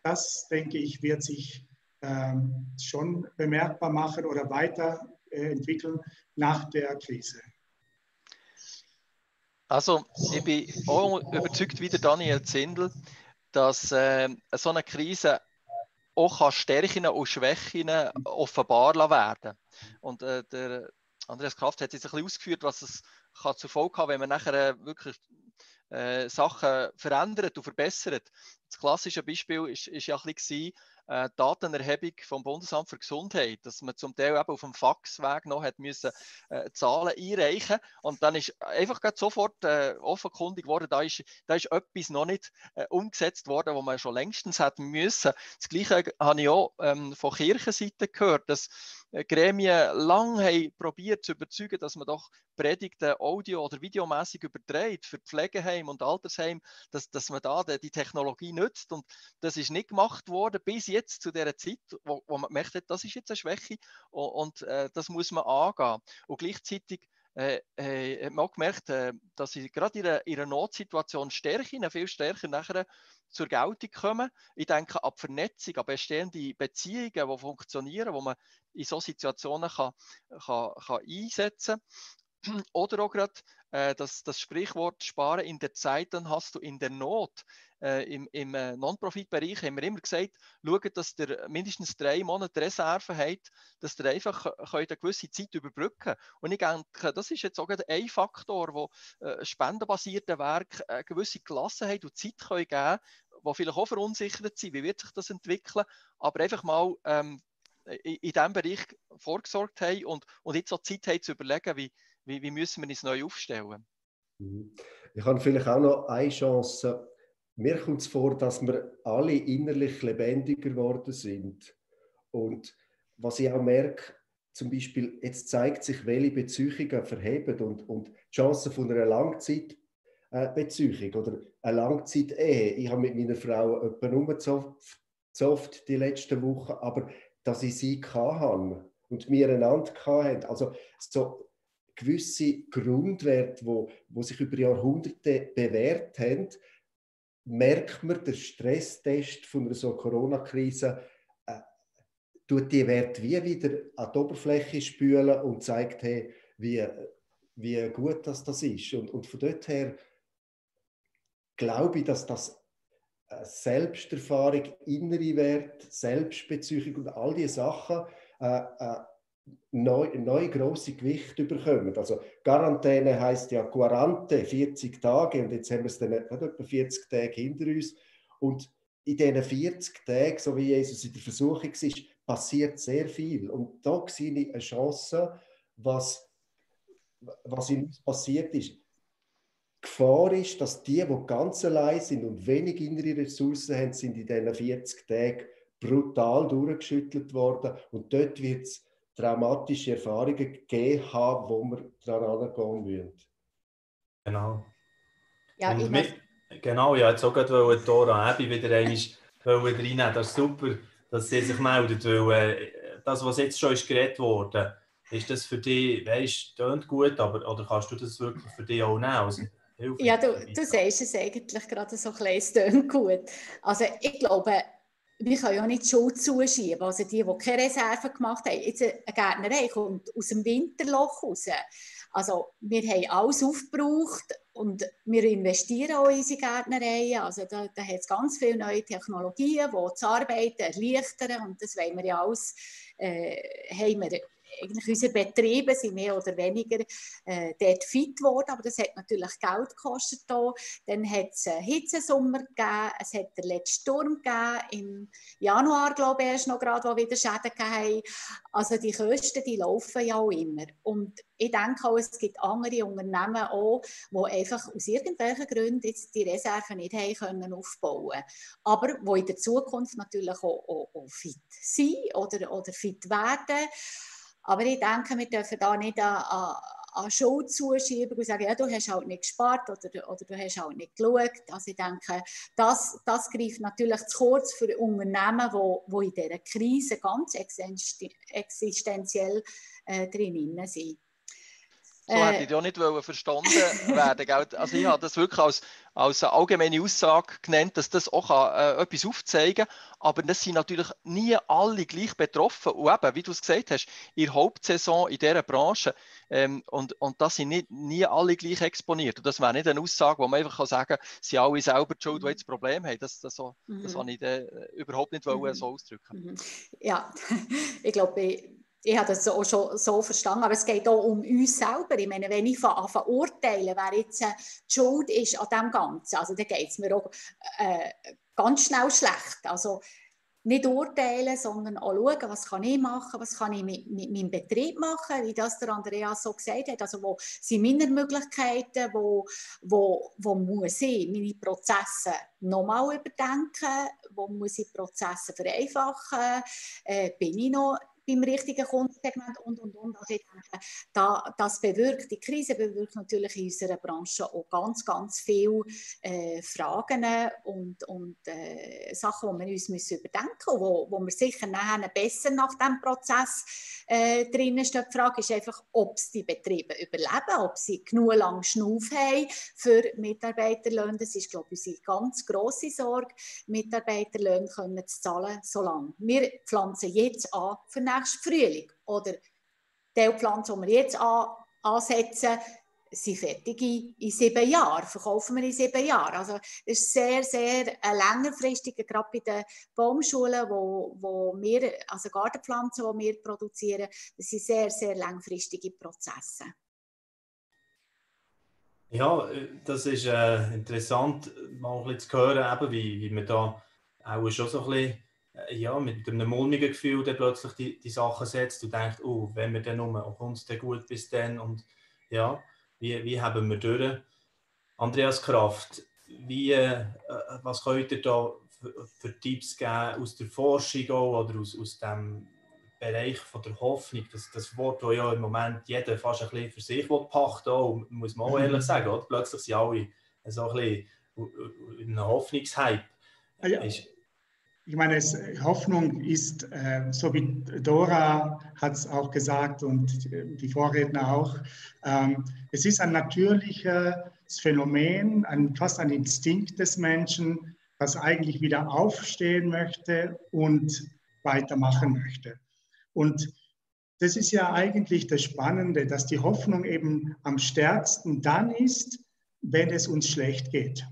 Das, denke ich, wird sich ähm, schon bemerkbar machen oder weiter entwickeln nach der Krise? Also, ich bin auch überzeugt wie der Daniel Zindel, dass äh, so eine Krise auch Stärken und Schwächen offenbar werden Und äh, der Andreas Kraft hat jetzt ein bisschen ausgeführt, was es kann zur Folge haben, wenn man nachher äh, wirklich äh, Sachen verändert und verbessert. Das klassische Beispiel ist ja ein bisschen äh, Datenerhebung vom Bundesamt für Gesundheit, dass man zum Teil eben auf dem Faxweg noch hat müssen, äh, Zahlen einreichen und dann ist einfach sofort äh, offenkundig geworden, da ist, da ist etwas noch nicht äh, umgesetzt worden, wo man schon längstens hätte müssen. Das Gleiche habe ich auch ähm, von Kirchenseite gehört, dass Gremien lange haben probiert zu überzeugen, dass man doch Predigten audio- oder videomäßig überträgt für Pflegeheim und Altersheim, dass, dass man da die Technologie nützt und das ist nicht gemacht worden bis jetzt zu der Zeit, wo, wo man merkt, das ist jetzt eine Schwäche und, und äh, das muss man angehen. Und gleichzeitig äh, äh, hat man auch gemerkt, äh, dass sie gerade in einer, in einer Notsituation Stärken, viel stärker nachher zur Geltung kommen. Ich denke ab Vernetzung, an bestehende Beziehungen, die funktionieren, wo man in solchen Situationen kann, kann, kann einsetzen kann. Oder auch gerade äh, das, das Sprichwort sparen in der Zeit, dann hast du in der Not. Äh, Im im äh, Non-Profit-Bereich haben wir immer gesagt, schaut, dass ihr mindestens drei Monate Reserve habt, dass ihr einfach eine gewisse Zeit überbrücken Und ich denke, das ist jetzt auch ein Faktor, wo äh, spendenbasierte Werke eine gewisse Klasse haben und Zeit können geben die vielleicht auch verunsichert sind, wie wird sich das entwickeln, aber einfach mal ähm, in, in diesem Bereich vorgesorgt haben und, und jetzt auch Zeit haben zu überlegen, wie, wie, wie müssen wir uns neu aufstellen. Mhm. Ich habe vielleicht auch noch eine Chance. Mir kommt es vor, dass wir alle innerlich lebendiger geworden sind. Und was ich auch merke, zum Beispiel, jetzt zeigt sich, welche Beziehungen verheben und, und die Chancen von einer Langzeit äh, Beziehung oder eine Langzeit-Ehe. Ich habe mit meiner Frau nur oft die letzten Wochen, aber dass ich sie hatte und wir einander hatten. Also so gewisse Grundwerte, wo, wo sich über Jahrhunderte bewährt haben, merkt man, der Stresstest von einer so Corona-Krise äh, tut die Werte wie wieder an die Oberfläche spülen und zeigt, hey, wie, wie gut das, das ist. Und, und von dort her glaube ich, dass das Selbsterfahrung, innere Wert, Selbstbeziehung und all diese Sachen äh, äh, neu, neue große Gewicht bekommen. Also Quarantäne heißt ja Quarante, 40 Tage und jetzt haben wir es dann etwa 40 Tage hinter uns und in diesen 40 Tagen, so wie Jesus in der Versuchung ist, passiert sehr viel und da sehe ich eine Chance, was, was in uns passiert ist Gefahr ist, dass die, die ganz allein sind und wenig innere Ressourcen haben, sind in diesen 40 Tagen brutal durchgeschüttelt worden. Und dort wird es traumatische Erfahrungen gegeben haben, wo wir daran angehen müssen. Genau. Ja, und ich mit, genau, ja, jetzt auch gerade Dora Ebi wieder einmal reinnehmen. Das ist super, dass sie sich meldet, weil äh, das, was jetzt schon ist geredet wurde, ist das für dich, weißt du, gut, aber oder kannst du das wirklich für dich auch nehmen? Also, ja, du, du sagst es eigentlich gerade so ein bisschen, gut. Also ich glaube, wir können ja nicht die Schuld zuschieben. Also die, die keine Reserve gemacht haben, jetzt eine Gärtnerei kommt aus dem Winterloch raus. Also wir haben alles aufgebraucht und wir investieren auch in unsere Gärtnereien. Also da, da hat es ganz viele neue Technologien, die das Arbeiten erleichtern und das wollen wir ja alles, äh, haben wir eigentlich unsere Betriebe sind mehr oder weniger äh, dort fit geworden, aber das hat natürlich Geld gekostet. Da. Dann hat es einen Hitzesommer gegeben, es hat den letzten Sturm gegeben, im Januar, glaube ich, erst noch gerade, wo wieder Schäden gegeben Also die Kosten, die laufen ja auch immer. Und ich denke auch, es gibt andere Unternehmen auch, die einfach aus irgendwelchen Gründen jetzt die Reserven nicht haben können aufbauen aber die in der Zukunft natürlich auch, auch, auch fit sind oder, oder fit werden. Aber ich denke, wir dürfen da nicht an, an, Schuld zuschieben und sagen, ja, du hast halt nicht gespart oder, oder du hast halt nicht geschaut. Also ich denke, das, das greift natürlich zu kurz für Unternehmen, wo, wo in dieser Krise ganz existenziell äh, drin sind. So äh, hätte ich ja nicht verstanden werden. Also ich habe das wirklich als, als eine allgemeine Aussage genannt, dass das auch kann, äh, etwas aufzeigen kann. Aber das sind natürlich nie alle gleich betroffen. Und eben, wie du es gesagt hast, in der Hauptsaison in dieser Branche. Ähm, und, und das sind nicht, nie alle gleich exponiert. Und das wäre nicht eine Aussage, wo man einfach kann sagen kann, sie alle selber die Schuld, die jetzt Problem haben. Das, das, so, mhm. das habe ich äh, überhaupt nicht mhm. so ausdrücken. Mhm. Ja, ich glaube, ich habe das auch schon so verstanden, aber es geht auch um uns selber. Ich meine, wenn ich anfange urteilen, wer jetzt äh, die Schuld ist an dem Ganzen, also dann geht es mir auch äh, ganz schnell schlecht. Also nicht urteilen, sondern auch schauen, was kann ich machen, was kann ich mit, mit meinem Betrieb machen, wie das der Andreas so gesagt hat. Also wo sind meine Möglichkeiten, wo, wo, wo muss ich meine Prozesse nochmal überdenken, wo muss ich Prozesse vereinfachen, äh, bin ich noch beim richtigen Kundensegment und, und, und. Also ich denke, da, das bewirkt, die Krise bewirkt natürlich in unserer Branche auch ganz, ganz viele äh, Fragen und, und äh, Sachen, die wir uns müssen überdenken müssen, wo, wo wir sicher nachher besser nach diesem Prozess äh, drinnen stehen. Die Frage ist einfach, ob es die Betriebe überleben, ob sie genug lang Schnuff haben für Mitarbeiterlöhne. Das ist, glaube ich, unsere ganz grosse Sorge, Mitarbeiterlöhne können zu zahlen, solange wir pflanzen jetzt an für nächsten Frühling. Oder die Pflanzen, die wir jetzt an, ansetzen, sind fertig in, sieben Jahren, verkaufen wir in sieben Jahren. Also das ist sehr, sehr äh, längerfristig, gerade bei den Baumschulen, wo, wo wir, also Gartenpflanzen, die wir produzieren, das sind sehr, sehr langfristige Prozesse. Ja, das ist äh, interessant, mal ein bisschen zu hören, eben, wie, wie man da auch schon so ein bisschen äh, ja, mit einem mulmigen Gefühl dann plötzlich die, die Sachen setzt und denkt, oh, wenn wir dann um, kommt es dann gut bis dann und ja, wie, wie haben wir durch? Andreas Kraft, wie, äh, was könnt ihr da für, für, Tipps geben aus der Forschung oder aus, aus dem Bereich von der Hoffnung, das, das Wort, das ja im Moment jeder fast ein bisschen für sich pachten will, muss man auch ehrlich mhm. sagen, oder? plötzlich sind alle so ein bisschen in einem Hoffnungshype. Ah ja. Ist, ich meine, es, Hoffnung ist, äh, so wie Dora hat es auch gesagt und die Vorredner auch, ähm, es ist ein natürliches Phänomen, ein, fast ein Instinkt des Menschen, was eigentlich wieder aufstehen möchte und weitermachen möchte. Und das ist ja eigentlich das Spannende, dass die Hoffnung eben am stärksten dann ist, wenn es uns schlecht geht.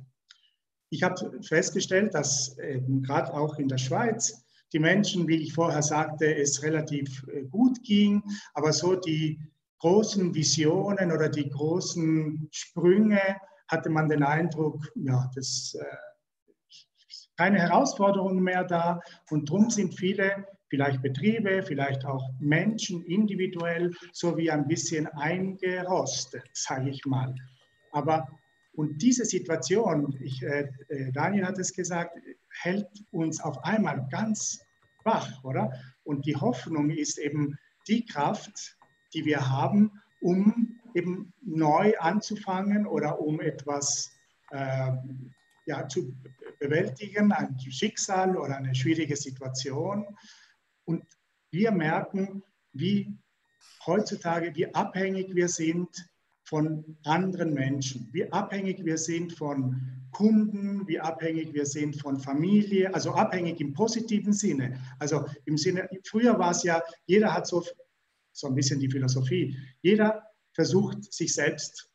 Ich habe festgestellt, dass äh, gerade auch in der Schweiz die Menschen, wie ich vorher sagte, es relativ äh, gut ging, aber so die großen Visionen oder die großen Sprünge hatte man den Eindruck, ja, das äh, keine Herausforderungen mehr da und darum sind viele vielleicht Betriebe, vielleicht auch Menschen individuell so wie ein bisschen eingerostet, sage ich mal. Aber und diese Situation, ich, äh, äh, Daniel hat es gesagt, hält uns auf einmal ganz wach, oder? Und die Hoffnung ist eben die Kraft, die wir haben, um eben neu anzufangen oder um etwas äh, ja, zu bewältigen, ein Schicksal oder eine schwierige Situation. Und wir merken, wie heutzutage, wie abhängig wir sind von anderen Menschen, wie abhängig wir sind von Kunden, wie abhängig wir sind von Familie, also abhängig im positiven Sinne. Also im Sinne, früher war es ja, jeder hat so, so ein bisschen die Philosophie, jeder versucht sich selbst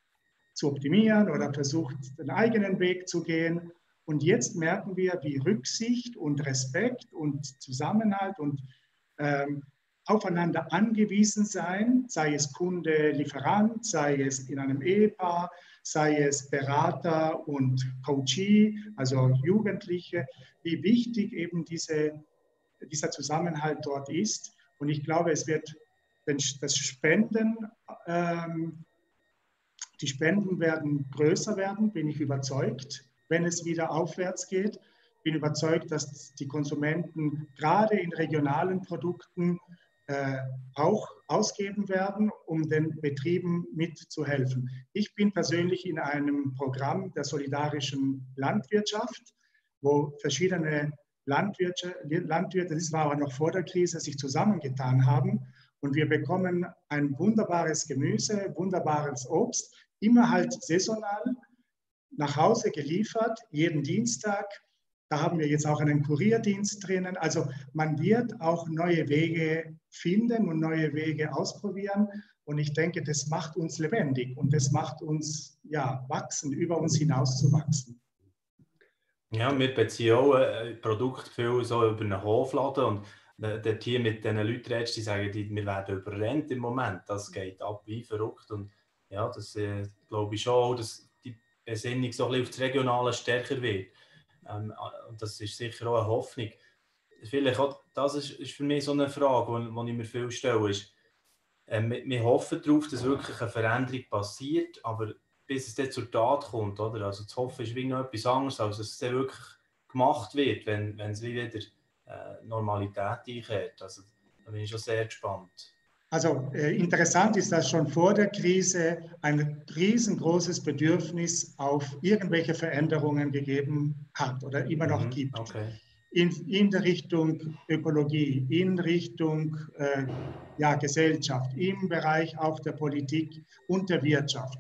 zu optimieren oder versucht den eigenen Weg zu gehen. Und jetzt merken wir, wie Rücksicht und Respekt und Zusammenhalt und ähm, aufeinander angewiesen sein, sei es Kunde, Lieferant, sei es in einem Ehepaar, sei es Berater und Coachee, also Jugendliche, wie wichtig eben diese, dieser Zusammenhalt dort ist. Und ich glaube, es wird das Spenden, ähm, die Spenden werden größer werden, bin ich überzeugt, wenn es wieder aufwärts geht. Bin überzeugt, dass die Konsumenten gerade in regionalen Produkten äh, auch ausgeben werden, um den Betrieben mitzuhelfen. Ich bin persönlich in einem Programm der solidarischen Landwirtschaft, wo verschiedene Landwirte, Landwirte, das war aber noch vor der Krise, sich zusammengetan haben Und wir bekommen ein wunderbares Gemüse, wunderbares Obst, immer halt saisonal, nach Hause geliefert, jeden Dienstag. Da haben wir jetzt auch einen Kurierdienst drinnen. Also man wird auch neue Wege finden und neue Wege ausprobieren. Und ich denke, das macht uns lebendig und das macht uns ja wachsen, über uns hinaus zu wachsen. Ja, wir beziehen auch ein Produkt viel so über einen Hofladen und dort hier mit diesen Leuten redest, die sagen, wir werden überrennt im Moment. Das geht ab wie verrückt. Und ja, das äh, glaube ich schon auch, dass die Besinnung so ein bisschen auf das Regionale stärker wird. Ähm, und das ist sicher auch eine Hoffnung. Vielleicht auch, das ist, ist für mich so eine Frage, die, ich mir viel stelle, ist, äh, wir, wir hoffen darauf, dass wirklich eine Veränderung passiert, aber bis es dann zur Tat kommt, oder? Also zu hoffen ist wie noch etwas anderes, als dass es dann wirklich gemacht wird, wenn, wenn es wieder äh, Normalität einkehrt. Also da bin ich schon sehr gespannt. Also äh, interessant ist, dass schon vor der Krise ein riesengroßes Bedürfnis auf irgendwelche Veränderungen gegeben hat oder immer noch mhm, gibt. Okay. In, in der Richtung Ökologie, in Richtung äh, ja, Gesellschaft, im Bereich auch der Politik und der Wirtschaft.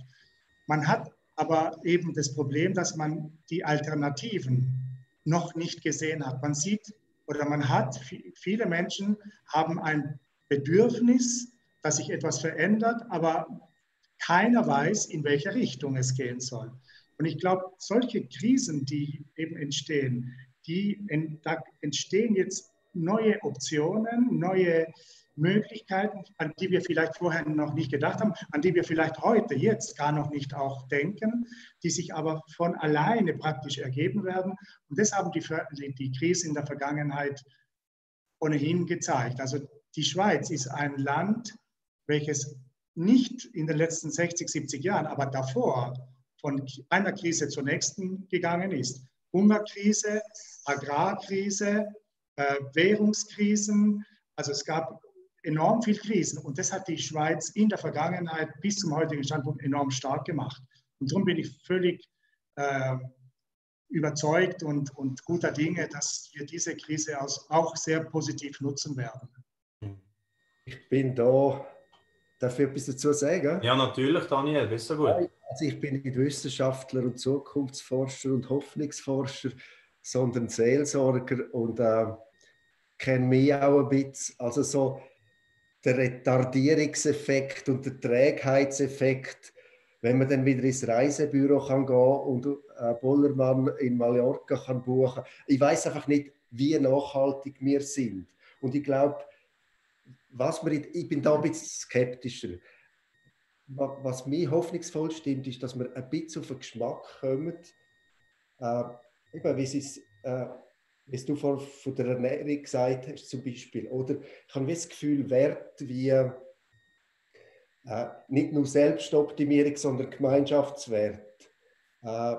Man hat aber eben das Problem, dass man die Alternativen noch nicht gesehen hat. Man sieht oder man hat, viele Menschen haben ein Bedürfnis, dass sich etwas verändert, aber keiner weiß, in welche Richtung es gehen soll. Und ich glaube, solche Krisen, die eben entstehen, die, da entstehen jetzt neue Optionen, neue Möglichkeiten, an die wir vielleicht vorher noch nicht gedacht haben, an die wir vielleicht heute, jetzt gar noch nicht auch denken, die sich aber von alleine praktisch ergeben werden. Und das haben die, die Krise in der Vergangenheit ohnehin gezeigt. Also die Schweiz ist ein Land, welches nicht in den letzten 60, 70 Jahren, aber davor von einer Krise zur nächsten gegangen ist. Hungerkrise, Agrarkrise, äh, Währungskrisen. Also es gab enorm viel Krisen und das hat die Schweiz in der Vergangenheit bis zum heutigen Standpunkt enorm stark gemacht. Und darum bin ich völlig äh, überzeugt und, und guter Dinge, dass wir diese Krise auch sehr positiv nutzen werden. Ich bin da, darf ich etwas dazu sagen? Ja, natürlich, Daniel, bist du gut. Also ich bin nicht Wissenschaftler und Zukunftsforscher und Hoffnungsforscher, sondern Seelsorger und äh, kenne mich auch ein bisschen. Also so der Retardierungseffekt und der Trägheitseffekt, wenn man dann wieder ins Reisebüro kann gehen und äh, Bollermann in Mallorca kann buchen. Ich weiß einfach nicht, wie nachhaltig wir sind. Und ich glaube, was wir, ich bin da ein bisschen skeptischer. Was mir hoffnungsvoll stimmt, ist, dass wir ein bisschen auf den Geschmack kommen, äh, eben, wie äh, wie du vor, von der Ernährung gesagt hast, zum Beispiel. Oder ich habe das Gefühl, Wert wie äh, nicht nur Selbstoptimierung, sondern Gemeinschaftswert. Äh,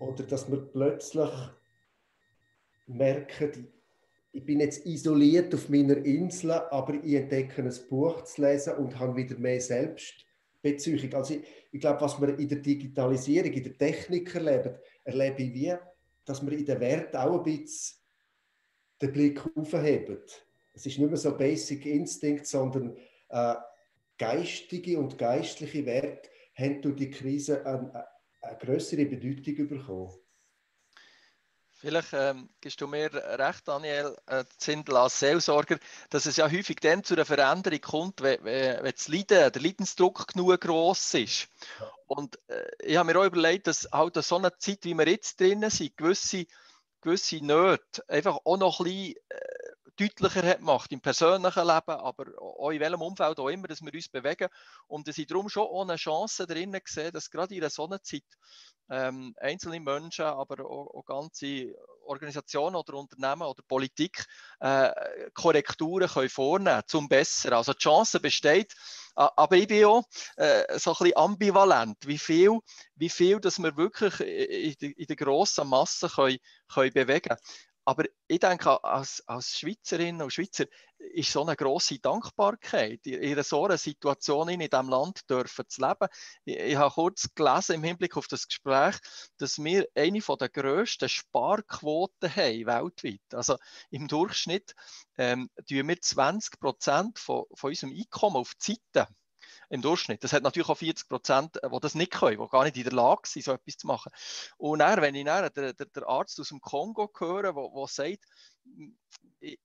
oder dass wir plötzlich merken, ich bin jetzt isoliert auf meiner Insel, aber ich entdecke ein Buch zu lesen und habe wieder mehr Selbstbeziehung. Also ich, ich glaube, was wir in der Digitalisierung, in der Technik erleben, erlebe ich wie, dass wir in der Wert auch ein bisschen den Blick aufheben. Es ist nicht mehr so Basic Instinct, sondern äh, geistige und geistliche Werte haben durch die Krise eine, eine größere Bedeutung bekommen. Vielleicht ähm, gibst du mir recht, Daniel äh, Zindel als Seelsorger, dass es ja häufig dann zu einer Veränderung kommt, wenn, wenn das Leiden, der Leidensdruck genug groß ist. Und äh, ich habe mir auch überlegt, dass halt so eine Zeit, wie wir jetzt drinnen sind, gewisse gewisse Nöte einfach auch noch ein bisschen äh, deutlicher hat gemacht im persönlichen Leben, aber auch in welchem Umfeld auch immer, dass wir uns bewegen. Und dass ich darum schon eine Chance drinnen sehe, dass gerade in einer Sonnenzeit ähm, einzelne Menschen, aber auch, auch, ganze Organisationen oder Unternehmen oder Politik äh, Korrekturen können vornehmen zum Besseren. Also die Chance besteht, aber ich bin auch äh, so ein bisschen ambivalent, wie viel, wie viel dass wir wirklich in, in der grossen Masse können, können bewegen aber ich denke, als, als Schweizerinnen und Schweizer ist so eine grosse Dankbarkeit, in so einer Situation in diesem Land dürfen zu leben. Ich, ich, habe kurz gelesen im Hinblick auf das Gespräch, dass wir eine der grössten Sparquoten haben weltweit. Also im Durchschnitt ähm, tun wir 20 Prozent von, von unserem Einkommen auf die Seite im Durchschnitt. Das hat natürlich auch 40 Prozent, die das nicht können, die gar nicht in der Lage sind, so etwas zu machen. Und dann, wenn ich dann den, den Arzt aus dem Kongo höre, der sagt,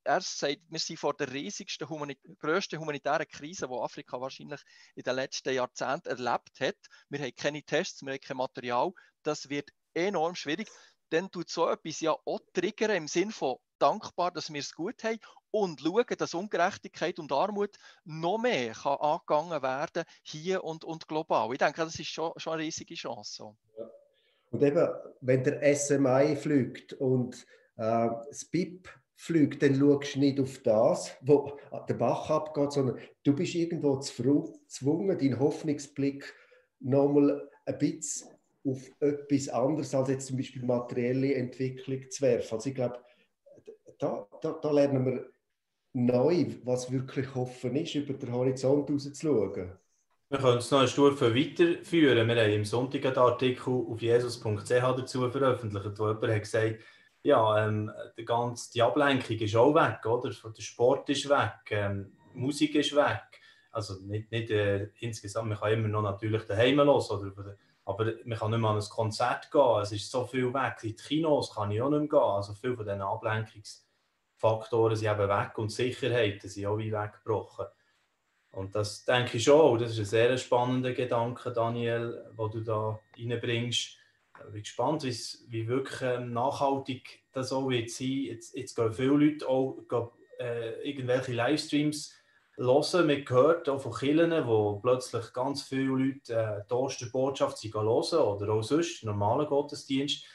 er sagt, wir sind vor der riesigsten, humanit grössten humanitären Krise, die Afrika wahrscheinlich in den letzten Jahrzehnten erlebt hat. Wir haben keine Tests, wir haben kein Material. Das wird enorm schwierig. Dann tut so etwas ja auch triggern im Sinn von dankbar, dass wir es gut haben und schauen, dass Ungerechtigkeit und Armut noch mehr kann angegangen werden hier und, und global. Ich denke, das ist schon, schon eine riesige Chance. Ja. Und eben, wenn der SMI fliegt und äh, das BIP fliegt, dann schaust du nicht auf das, wo der Bach abgeht, sondern du bist irgendwo gezwungen, deinen Hoffnungsblick nochmal ein bisschen auf etwas anderes als jetzt zum Beispiel materielle Entwicklung zu werfen. Also ich glaube, da, da, da lernen wir neu, was wirklich Hoffen ist, über den Horizont rauszuschauen. Wir können es noch eine Stufe weiterführen. Wir haben im Sonntag einen Artikel auf jesus.ch dazu veröffentlicht, wo jemand hat gesagt ja, ähm, die, ganze, die Ablenkung ist auch weg, oder? Der Sport ist weg, ähm, Musik ist weg. Also nicht, nicht äh, insgesamt, man kann immer noch natürlich daheim los, oder, aber man kann nicht mehr an ein Konzert gehen, es ist so viel weg. In die Kinos kann ich auch nicht mehr gehen. Also viel von diesen Ablenkungs- Faktoren sind eben weg und Sicherheiten sind auch wie weggebrochen. Und das denke ich schon, das ist ein sehr spannender Gedanke, Daniel, den du da reinbringst. Ich bin gespannt, wie wirklich ähm, nachhaltig das auch wird sein. Jetzt, jetzt gehen viele Leute auch gehen, äh, irgendwelche Livestreams hören. Man hört auch von Kirchen, wo plötzlich ganz viele Leute äh, die Osterbotschaft hören oder auch sonst normalen Gottesdienst.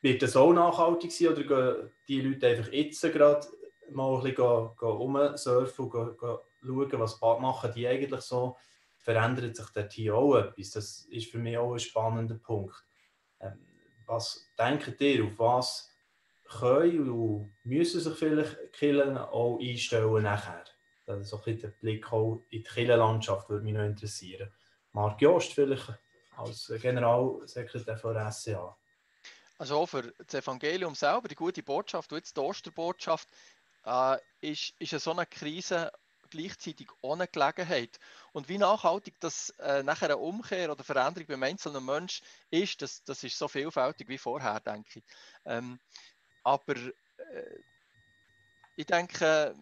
Wird das auch nachhaltig sein oder gehen die Leute einfach jetzt gerade mal ein bisschen rumsurfen und gehen, schauen, was machen die eigentlich so? Verändert sich dort hier auch etwas? Das ist für mich auch ein spannender Punkt. Ähm, was denkt ihr, auf was können und müssen sich vielleicht Killen auch einstellen nachher? Das ist so ein bisschen der Blick auch in die Killenlandschaft würde mich noch interessieren. Marc Jost vielleicht als Generalsekretär von SCA. Also auch für das Evangelium selber, die gute Botschaft, jetzt die Osterbotschaft, äh, ist, ist eine so eine Krise gleichzeitig ohne Gelegenheit. Und wie nachhaltig das äh, nachher eine Umkehr oder Veränderung beim einzelnen Mensch ist, das, das ist so vielfältig wie vorher, denke ich. Ähm, aber äh, ich denke,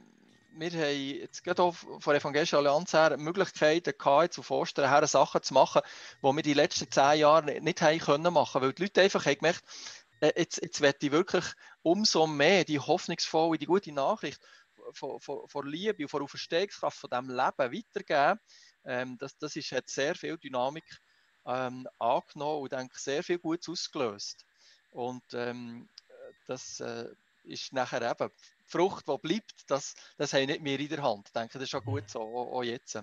wir haben jetzt gerade auch von der Evangelischen Allianz her Möglichkeiten gehabt, zu Ostern her Sachen zu machen, die wir die letzten zehn Jahre nicht haben können machen, weil die Leute einfach haben gemerkt, äh, jetzt, jetzt werde ich wirklich umso mehr die hoffnungsvolle, die gute Nachricht von, von, von Liebe und von Auferstehungskraft von diesem Leben weitergeben. Ähm, das, das ist, hat sehr viel Dynamik ähm, angenommen und denke, sehr viel Gutes ausgelöst. Und ähm, das äh, ist nachher eben Frucht, die bleibt, das, das haben nicht wir in der Hand. Ich denke, das ist schon gut so, auch, jetzt.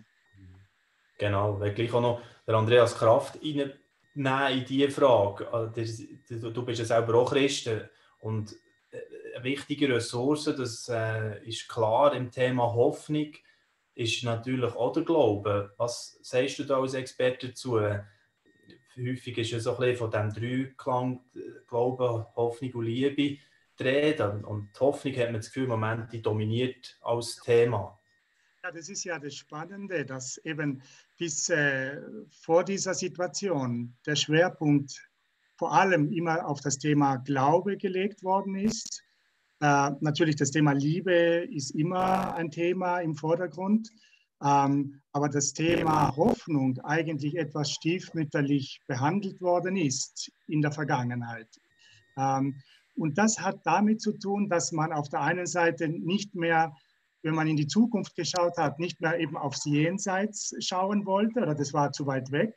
Genau, weil gleich auch noch der Andreas Kraft reinnehmen in diese Frage. Also, du bist ja selber auch Christen und eine wichtige Ressource, das äh, ist klar im Thema Hoffnung, ist natürlich auch der Glaube. Was sagst du da als Experte dazu? Häufig ist ja so ein bisschen von dem Dreiklang Glaube, Hoffnung und Liebe Rede. Und die Hoffnung hat man das Gefühl, im Moment die dominiert als Thema. Ja, das ist ja das Spannende, dass eben bis äh, vor dieser Situation der Schwerpunkt vor allem immer auf das Thema Glaube gelegt worden ist. Äh, natürlich das Thema Liebe ist immer ein Thema im Vordergrund, ähm, aber das Thema Hoffnung eigentlich etwas stiefmütterlich behandelt worden ist in der Vergangenheit. Ähm, und das hat damit zu tun, dass man auf der einen Seite nicht mehr, wenn man in die Zukunft geschaut hat, nicht mehr eben aufs Jenseits schauen wollte, oder das war zu weit weg,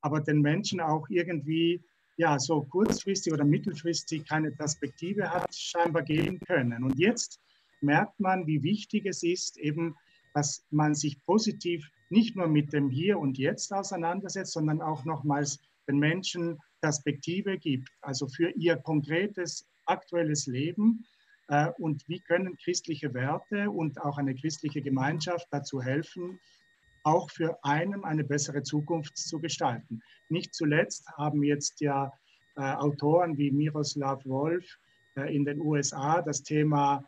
aber den Menschen auch irgendwie ja, so kurzfristig oder mittelfristig keine Perspektive hat scheinbar geben können. Und jetzt merkt man, wie wichtig es ist, eben, dass man sich positiv nicht nur mit dem Hier und Jetzt auseinandersetzt, sondern auch nochmals den Menschen Perspektive gibt, also für ihr konkretes aktuelles Leben, Äh, und wie können christliche Werte und auch eine christliche Gemeinschaft dazu helfen, auch für einen eine bessere Zukunft zu gestalten. Nicht zuletzt haben jetzt ja äh, Autoren wie Miroslav Wolf äh, in den USA das Thema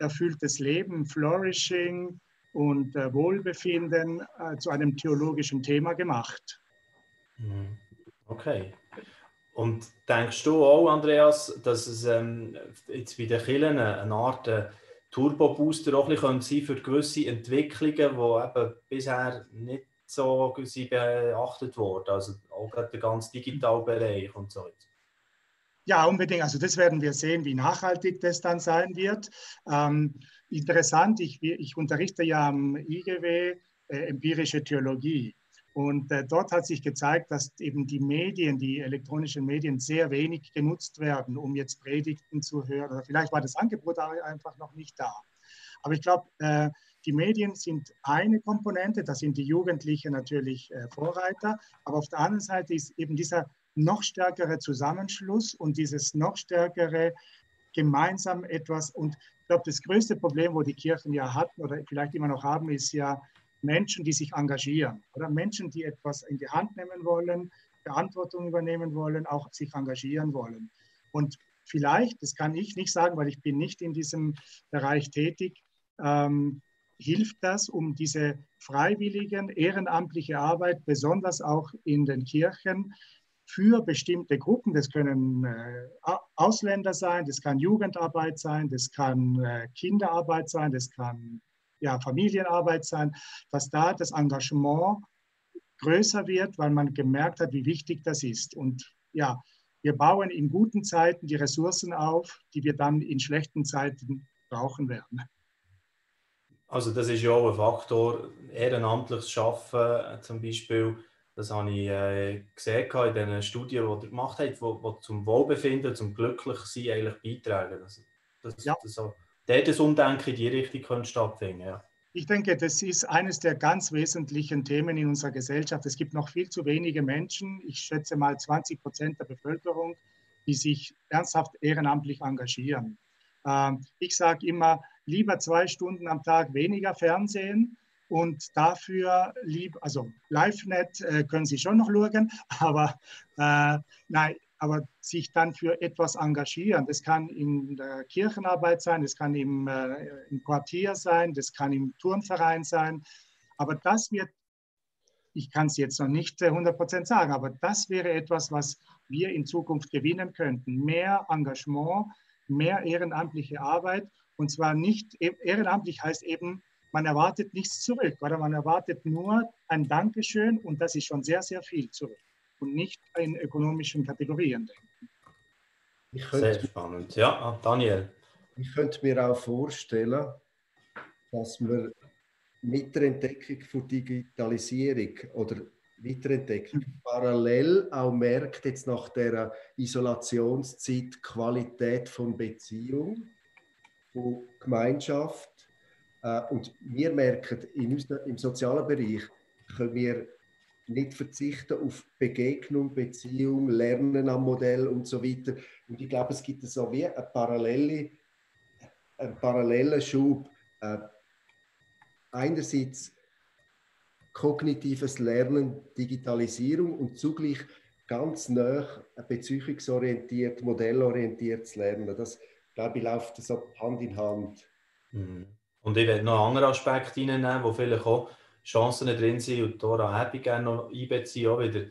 erfülltes Leben, Flourishing und Wohlbefinden zu einem theologischen Thema gemacht. Mhm. Okay. Und denkst du auch, Andreas, dass es ähm, jetzt bei den Kirchen eine Art äh, Turbo-Booster auch ein bisschen sein für gewisse Entwicklungen, die eben bisher nicht so beachtet wurden? Also auch gerade der ganze Digitalbereich und so. Ja, unbedingt. Also das werden wir sehen, wie nachhaltig das dann sein wird. Ähm, interessant, ich, ich, unterrichte ja am IGW äh, empirische Theologie. Und äh, dort hat sich gezeigt, dass eben die Medien, die elektronischen Medien sehr wenig genutzt werden, um jetzt Predigten zu hören. Oder vielleicht war das Angebot einfach noch nicht da. Aber ich glaube, äh, die Medien sind eine Komponente, da sind die Jugendlichen natürlich äh, Vorreiter. Aber auf der anderen Seite ist eben dieser noch stärkere Zusammenschluss und dieses noch stärkere gemeinsam etwas. Und ich glaube, das größte Problem, wo die Kirchen ja hatten oder vielleicht immer noch haben, ist ja, Menschen, die sich engagieren oder Menschen, die etwas in die Hand nehmen wollen, Verantwortung übernehmen wollen, auch sich engagieren wollen. Und vielleicht, das kann ich nicht sagen, weil ich bin nicht in diesem Bereich tätig, ähm, hilft das, um diese freiwilligen, ehrenamtliche Arbeit, besonders auch in den Kirchen, für bestimmte Gruppen, das können äh, Ausländer sein, das kann Jugendarbeit sein, das kann äh, Kinderarbeit sein, das kann ja, Familienarbeit sein, dass da das Engagement größer wird, weil man gemerkt hat, wie wichtig das ist. Und ja, wir bauen in guten Zeiten die Ressourcen auf, die wir dann in schlechten Zeiten brauchen werden. Also das ist ja auch ein Faktor, ehrenamtliches Schaffen zum Beispiel, das habe ich äh, gesehen in den Studien, die ihr gemacht habt, die zum Wohlbefinden, zum Glücklichsein eigentlich beitragen. Also das, ja. das, dort das Umdenken in die Richtung könnte stattfinden. Ja. Ich denke, das ist eines der ganz wesentlichen Themen in unserer Gesellschaft. Es gibt noch viel zu wenige Menschen, ich schätze mal 20 Prozent der Bevölkerung, die sich ernsthaft ehrenamtlich engagieren. Ähm, ich sage immer, lieber zwei Stunden am Tag weniger Fernsehen und dafür lieb, also LiveNet äh, können Sie schon noch schauen, aber äh, nein, aber sich dann für etwas engagieren. Das kann in der Kirchenarbeit sein, das kann im, äh, im Quartier sein, das kann im Turnverein sein. Aber das wird, ich kann es jetzt noch nicht 100% äh, sagen, aber das wäre etwas, was wir in Zukunft gewinnen könnten. Mehr Engagement, mehr ehrenamtliche Arbeit. Und zwar nicht, e-, ehrenamtlich heißt eben, man erwartet nichts zurück, oder man erwartet nur ein Dankeschön und das ist schon sehr, sehr viel zurück und nicht in ökonomischen Kategorien denken. Sehr spannend. Ja, ah, Daniel. Ich könnte mir auch vorstellen, dass man mit der Entdeckung von Digitalisierung oder Weiterentdeckung mhm. parallel auch merkt, jetzt nach der Isolationszeit, Qualität von Beziehung, von Gemeinschaft. Äh, und wir merken, im sozialen Bereich können wir nicht verzichten auf Begegnung, Beziehung, Lernen am Modell und so weiter. Und ich glaube, es gibt so wie eine parallele, einen parallelen Schub. Äh, einerseits kognitives Lernen, Digitalisierung und zugleich ganz nah beziehungsorientiert, modellorientiertes Lernen. Das, glaube ich, läuft so Hand in Hand. Mhm. Und ich werde noch einen anderen Aspekt reinnehmen, wo vielleicht auch Chancen drin sind und Dora ich gerne noch einbeziehen, auch wieder,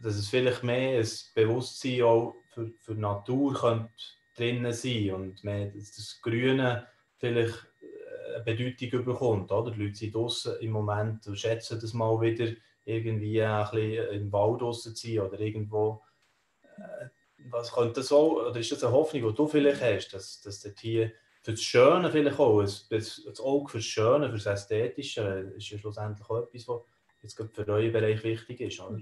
dass es vielleicht mehr ein Bewusstsein auch für, für Natur könnte drin sein und mehr, dass das Grüne vielleicht äh, eine Bedeutung bekommt. Oder? Die Leute sind draußen im Moment und schätzen das mal wieder, irgendwie ein bisschen im Wald draußen zu sein oder irgendwo. Äh, was könnte das auch, oder ist das eine Hoffnung, die du vielleicht hast, dass, dass dort hier für das Schöne vielleicht auch, das, das Auge für das Schöne, für das Ästhetische, ist ja schlussendlich auch etwas, was jetzt für euren Bereich wichtig ist. Oder?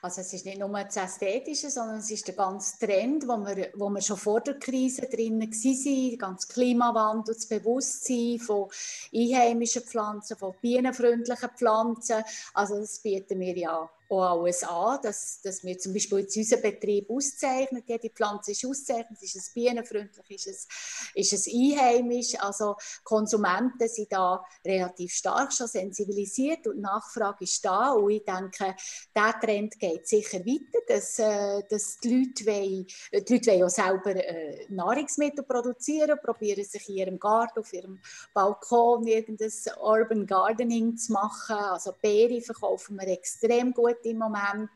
Also es ist nicht nur das Ästhetische, sondern es ist der ganze Trend, wo wir, wo wir schon vor der Krise drinnen waren, der ganze Klimawandel, das Bewusstsein von einheimischen Pflanzen, von bienenfreundlichen Pflanzen. Also das bieten wir ja auch an, dass, dass wir zum Beispiel jetzt unseren Betrieb auszeichnen. Jede Pflanze ist auszeichnet, ist es bienenfreundlich, ist es, ist es einheimisch. Also Konsumenten sind da relativ stark schon sensibilisiert und die Nachfrage ist da. Und ich denke, dieser Trend geht sicher weiter, dass, äh, dass die, Leute wollen, die Leute wollen auch selber äh, Nahrungsmittel produzieren, probieren sich in ihrem Garten, auf ihrem Balkon irgendein Urban Gardening zu machen. Also Beeren verkaufen wir extrem gut im Moment.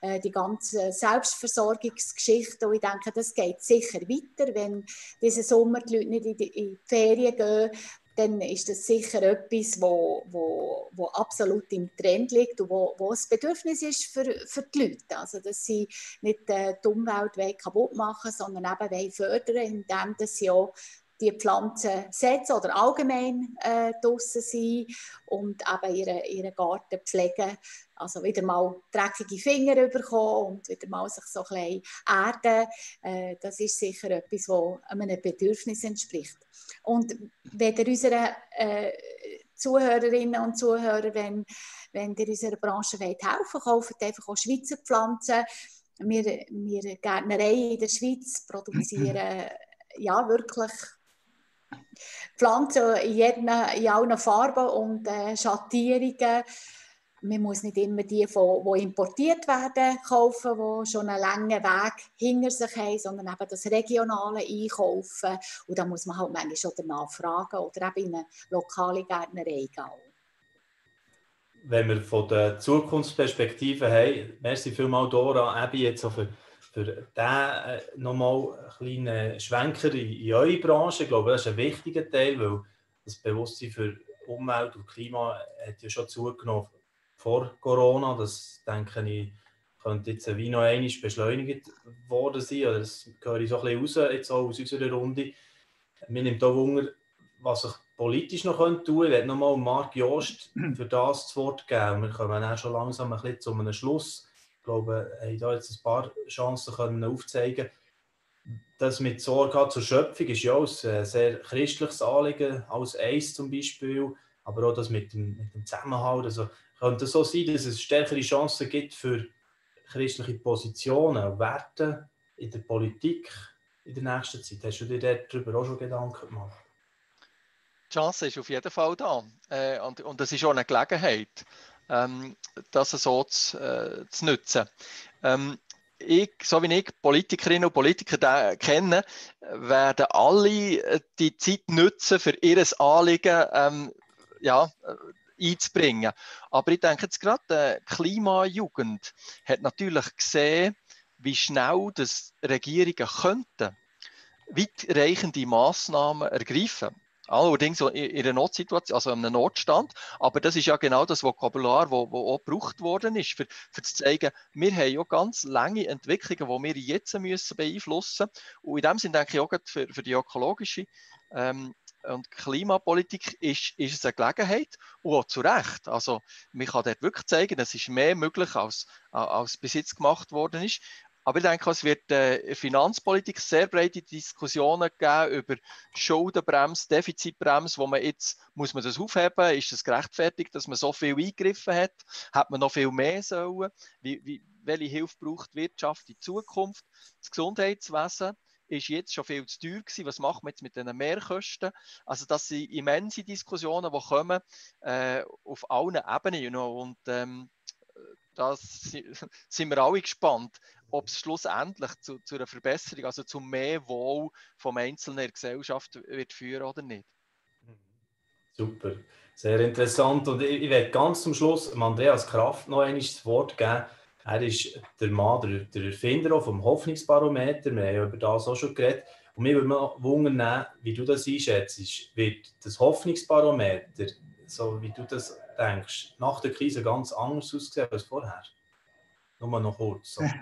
Äh, die ganze Selbstversorgungsgeschichte. Und ich denke, das geht sicher weiter, wenn diesen Sommer die Leute nicht in die, in die Ferien gehen dann ist das sicher etwas, wo, wo, wo absolut im Trend liegt und wo, wo ein Bedürfnis ist für, für die Leute. Also, dass sie nicht äh, die Umwelt kaputt machen sondern eben fördern indem sie auch die Pflanzen setzen oder allgemein äh, draußen sein und eben ihren, ihren Garten pflegen. Also wieder mal dreckige Finger bekommen und wieder mal sich so ein erden. Äh, das ist sicher etwas, was einem Bedürfnis entspricht. Und wenn ihr unseren äh, Zuhörerinnen und Zuhörer, wenn, wenn ihr unserer Branche wollt helfen kauft einfach auch Schweizer Pflanzen. Wir, wir Gärtnerei in der Schweiz produzieren ja wirklich Pflanzen in, jeden, in allen Farben und äh, Schattierungen. Man muss nicht immer die, die importiert werden, kaufen, die schon einen langen Weg hinter sich haben, sondern eben das regionale Einkaufen. Und da muss man halt manchmal schon danach fragen oder eben in eine lokale Gärtnerei gehen. Wenn wir von der Zukunftsperspektive haben, merci vielmals Dora, Abby, jetzt für für den äh, nochmal einen kleinen Schwenker in, in eure Branche. Ich glaube, das ist ein wichtiger Teil, weil das Bewusstsein für Umwelt und Klima hat ja schon zugenommen vor Corona. Das denke ich, könnte jetzt wie noch einmal beschleunigt worden sein. Oder das höre ich so ein bisschen raus, jetzt auch aus unserer Runde. Mir nimmt auch Wunder, was sich politisch noch tun könnte. Ich werde nochmal Marc Jost für das zu Wort geben. Wir kommen auch schon langsam ein bisschen zu einem Schluss glaube, haben da jetzt ein paar Chancen können aufzeigen Das mit Sorge zur Schöpfung ist ja auch ein sehr christliches Anliegen, als Eis zum Beispiel, aber auch das mit dem, mit dem Zusammenhalt. Also könnte es so sein, dass es stärkere Chancen gibt für christliche Positionen und Werte in der Politik in der nächsten Zeit. Hast du dir darüber auch schon Gedanken gemacht? Die Chance ist auf jeden Fall da. Äh, und, und das ist auch eine Gelegenheit ähm, das so zu, äh, zu nutzen. Ähm, ich, so wie ich Politikerinnen und Politiker kenne, werden alle äh, die Zeit nutzen, für ihr Anliegen ähm, ja, äh, einzubringen. Aber ich denke jetzt gerade, die Klimajugend hat natürlich gesehen, wie schnell das Regierungen könnten weitreichende Massnahmen ergreifen. Allerdings in einer Notsituation, also in einem Notstand. Aber das ist ja genau das Vokabular, das auch gebraucht worden ist, für, für zu zeigen, wir haben ja ganz lange Entwicklungen, die wir jetzt müssen beeinflussen müssen. Und in dem Sinne denke ich auch für, für die ökologische ähm, und Klimapolitik ist, ist es eine Gelegenheit und auch zu Recht. Also man kann dort wirklich zeigen, es ist mehr möglich, als, als bis jetzt gemacht worden ist. Aber ich denke, es wird äh, in Finanzpolitik sehr breite Diskussionen geben über Schuldenbremse, Defizitbremse, wo man jetzt, muss man das aufheben, ist es gerechtfertigt, dass man so viel eingegriffen hat, hat man noch viel mehr sollen, wie, wie, welche Hilfe braucht die Wirtschaft in Zukunft, das Gesundheitswesen, ist jetzt schon viel zu teuer gewesen. Was machen wir jetzt mit den Mehrkosten? Also das sind immense Diskussionen, die kommen äh, auf allen Ebenen. You know, und ähm, da sind wir alle gespannt, ob es schlussendlich zu, zu, einer Verbesserung, also zu mehr Wohl vom Einzelnen in der Gesellschaft wird führen oder nicht. Super, sehr interessant. Und ich, ich werde ganz zum Schluss Andreas Kraft noch einmal Wort geben. Er ist der Mann, der, der Erfinder vom Hoffnungsbarometer. Wir haben ja über das auch schon geredet. Und mich würde mal wundern, wie du das einschätzt. Wird das Hoffnungsbarometer, so wie du das denkst, nach der Krise ganz anders aussehen als vorher? Nur noch kurz. So.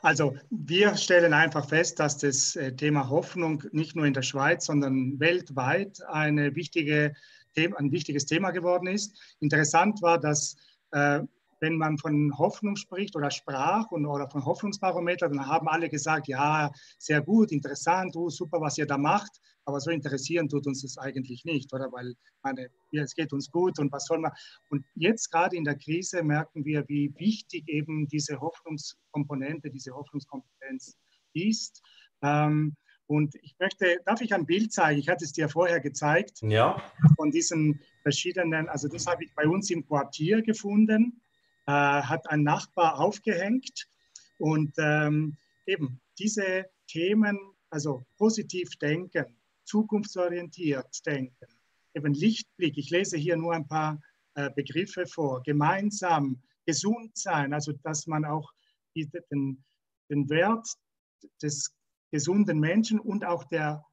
Also wir stellen einfach fest, dass das äh, Thema Hoffnung nicht nur in der Schweiz, sondern weltweit eine wichtige, ein wichtiges Thema geworden ist. Interessant war, dass äh, wenn man von Hoffnung spricht oder sprach und, oder von Hoffnungsbarometer, dann haben alle gesagt, ja, sehr gut, interessant, oh, super, was ihr da macht, aber so interessieren tut uns das eigentlich nicht, oder? Weil meine, ja, es geht uns gut und was soll man. Und jetzt gerade in der Krise merken wir, wie wichtig eben diese Hoffnungskomponente, diese Hoffnungskompetenz ist. Ähm, und ich möchte, darf ich ein Bild zeigen? Ich hatte es dir vorher gezeigt. Ja. Von diesen verschiedenen, also das habe ich bei uns im Quartier gefunden äh, hat ein Nachbar aufgehängt. Und ähm, eben diese Themen, also positiv denken, zukunftsorientiert denken, eben Lichtblick, ich lese hier nur ein paar äh, Begriffe vor, gemeinsam, gesund sein, also dass man auch den, den Wert des gesunden Menschen und auch der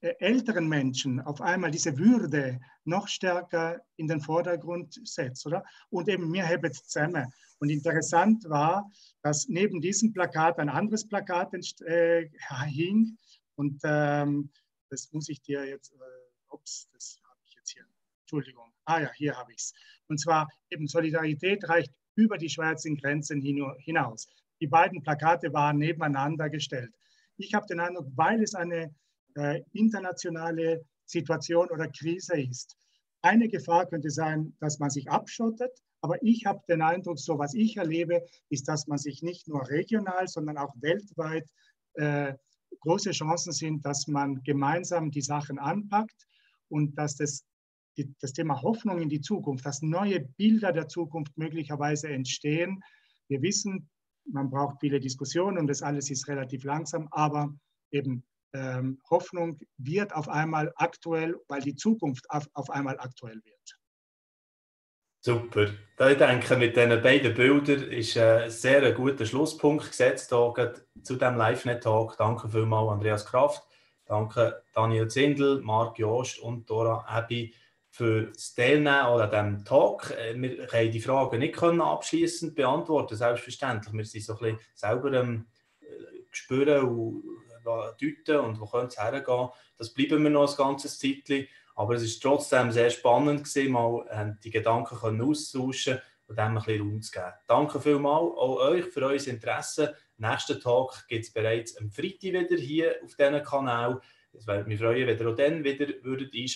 äh, älteren Menschen auf einmal diese Würde noch stärker in den Vordergrund setzt, oder? Und eben mir hebt zusammen. Und interessant war, dass neben diesem Plakat ein anderes Plakat äh, hing. Und ähm, das muss ich dir jetzt, äh, ups, das habe ich jetzt hier, Entschuldigung. Ah ja, hier habe ich es. Und zwar eben Solidarität reicht über die Schweizer Grenzen hinaus. Die beiden Plakate waren nebeneinander gestellt. Ich habe den Eindruck, weil es eine äh, internationale Situation oder Krise ist. Eine Gefahr könnte sein, dass man sich abschottet, aber ich habe den Eindruck, so was ich erlebe, ist, dass man sich nicht nur regional, sondern auch weltweit äh, große Chancen sind, dass man gemeinsam die Sachen anpackt und dass das, das Thema Hoffnung in die Zukunft, dass neue Bilder der Zukunft möglicherweise entstehen. Wir wissen, man braucht viele Diskussionen und das alles ist relativ langsam, aber eben ähm, Hoffnung wird auf einmal aktuell, weil die Zukunft auf, auf einmal aktuell wird. Super. Ich denke, mit diesen beiden Bildern ist ein sehr guter Schlusspunkt gesetzt zu diesem Live-Net-Talk. Danke vielmals, Andreas Kraft. Danke, Daniel Zindel, Marc Jost und Dora Ebi für das Teilnehmen an diesem Talk. Äh, wir können die Fragen nicht abschließend beantworten, selbstverständlich. Wir sind so ein bisschen selber ähm, spüren und deuten und wo könnte es hergehen. Das bleiben wir noch ein ganzes Zeitchen. Aber es ist trotzdem sehr spannend gewesen, mal äh, die Gedanken können austauschen und dem ein bisschen Raum zu geben. Danke vielmals auch euch für euer Interesse. Nächsten Tag gibt es bereits am Freitag wieder hier auf diesem Kanal. Es würde mich freuen, wenn ihr auch dann wieder würdet einschalten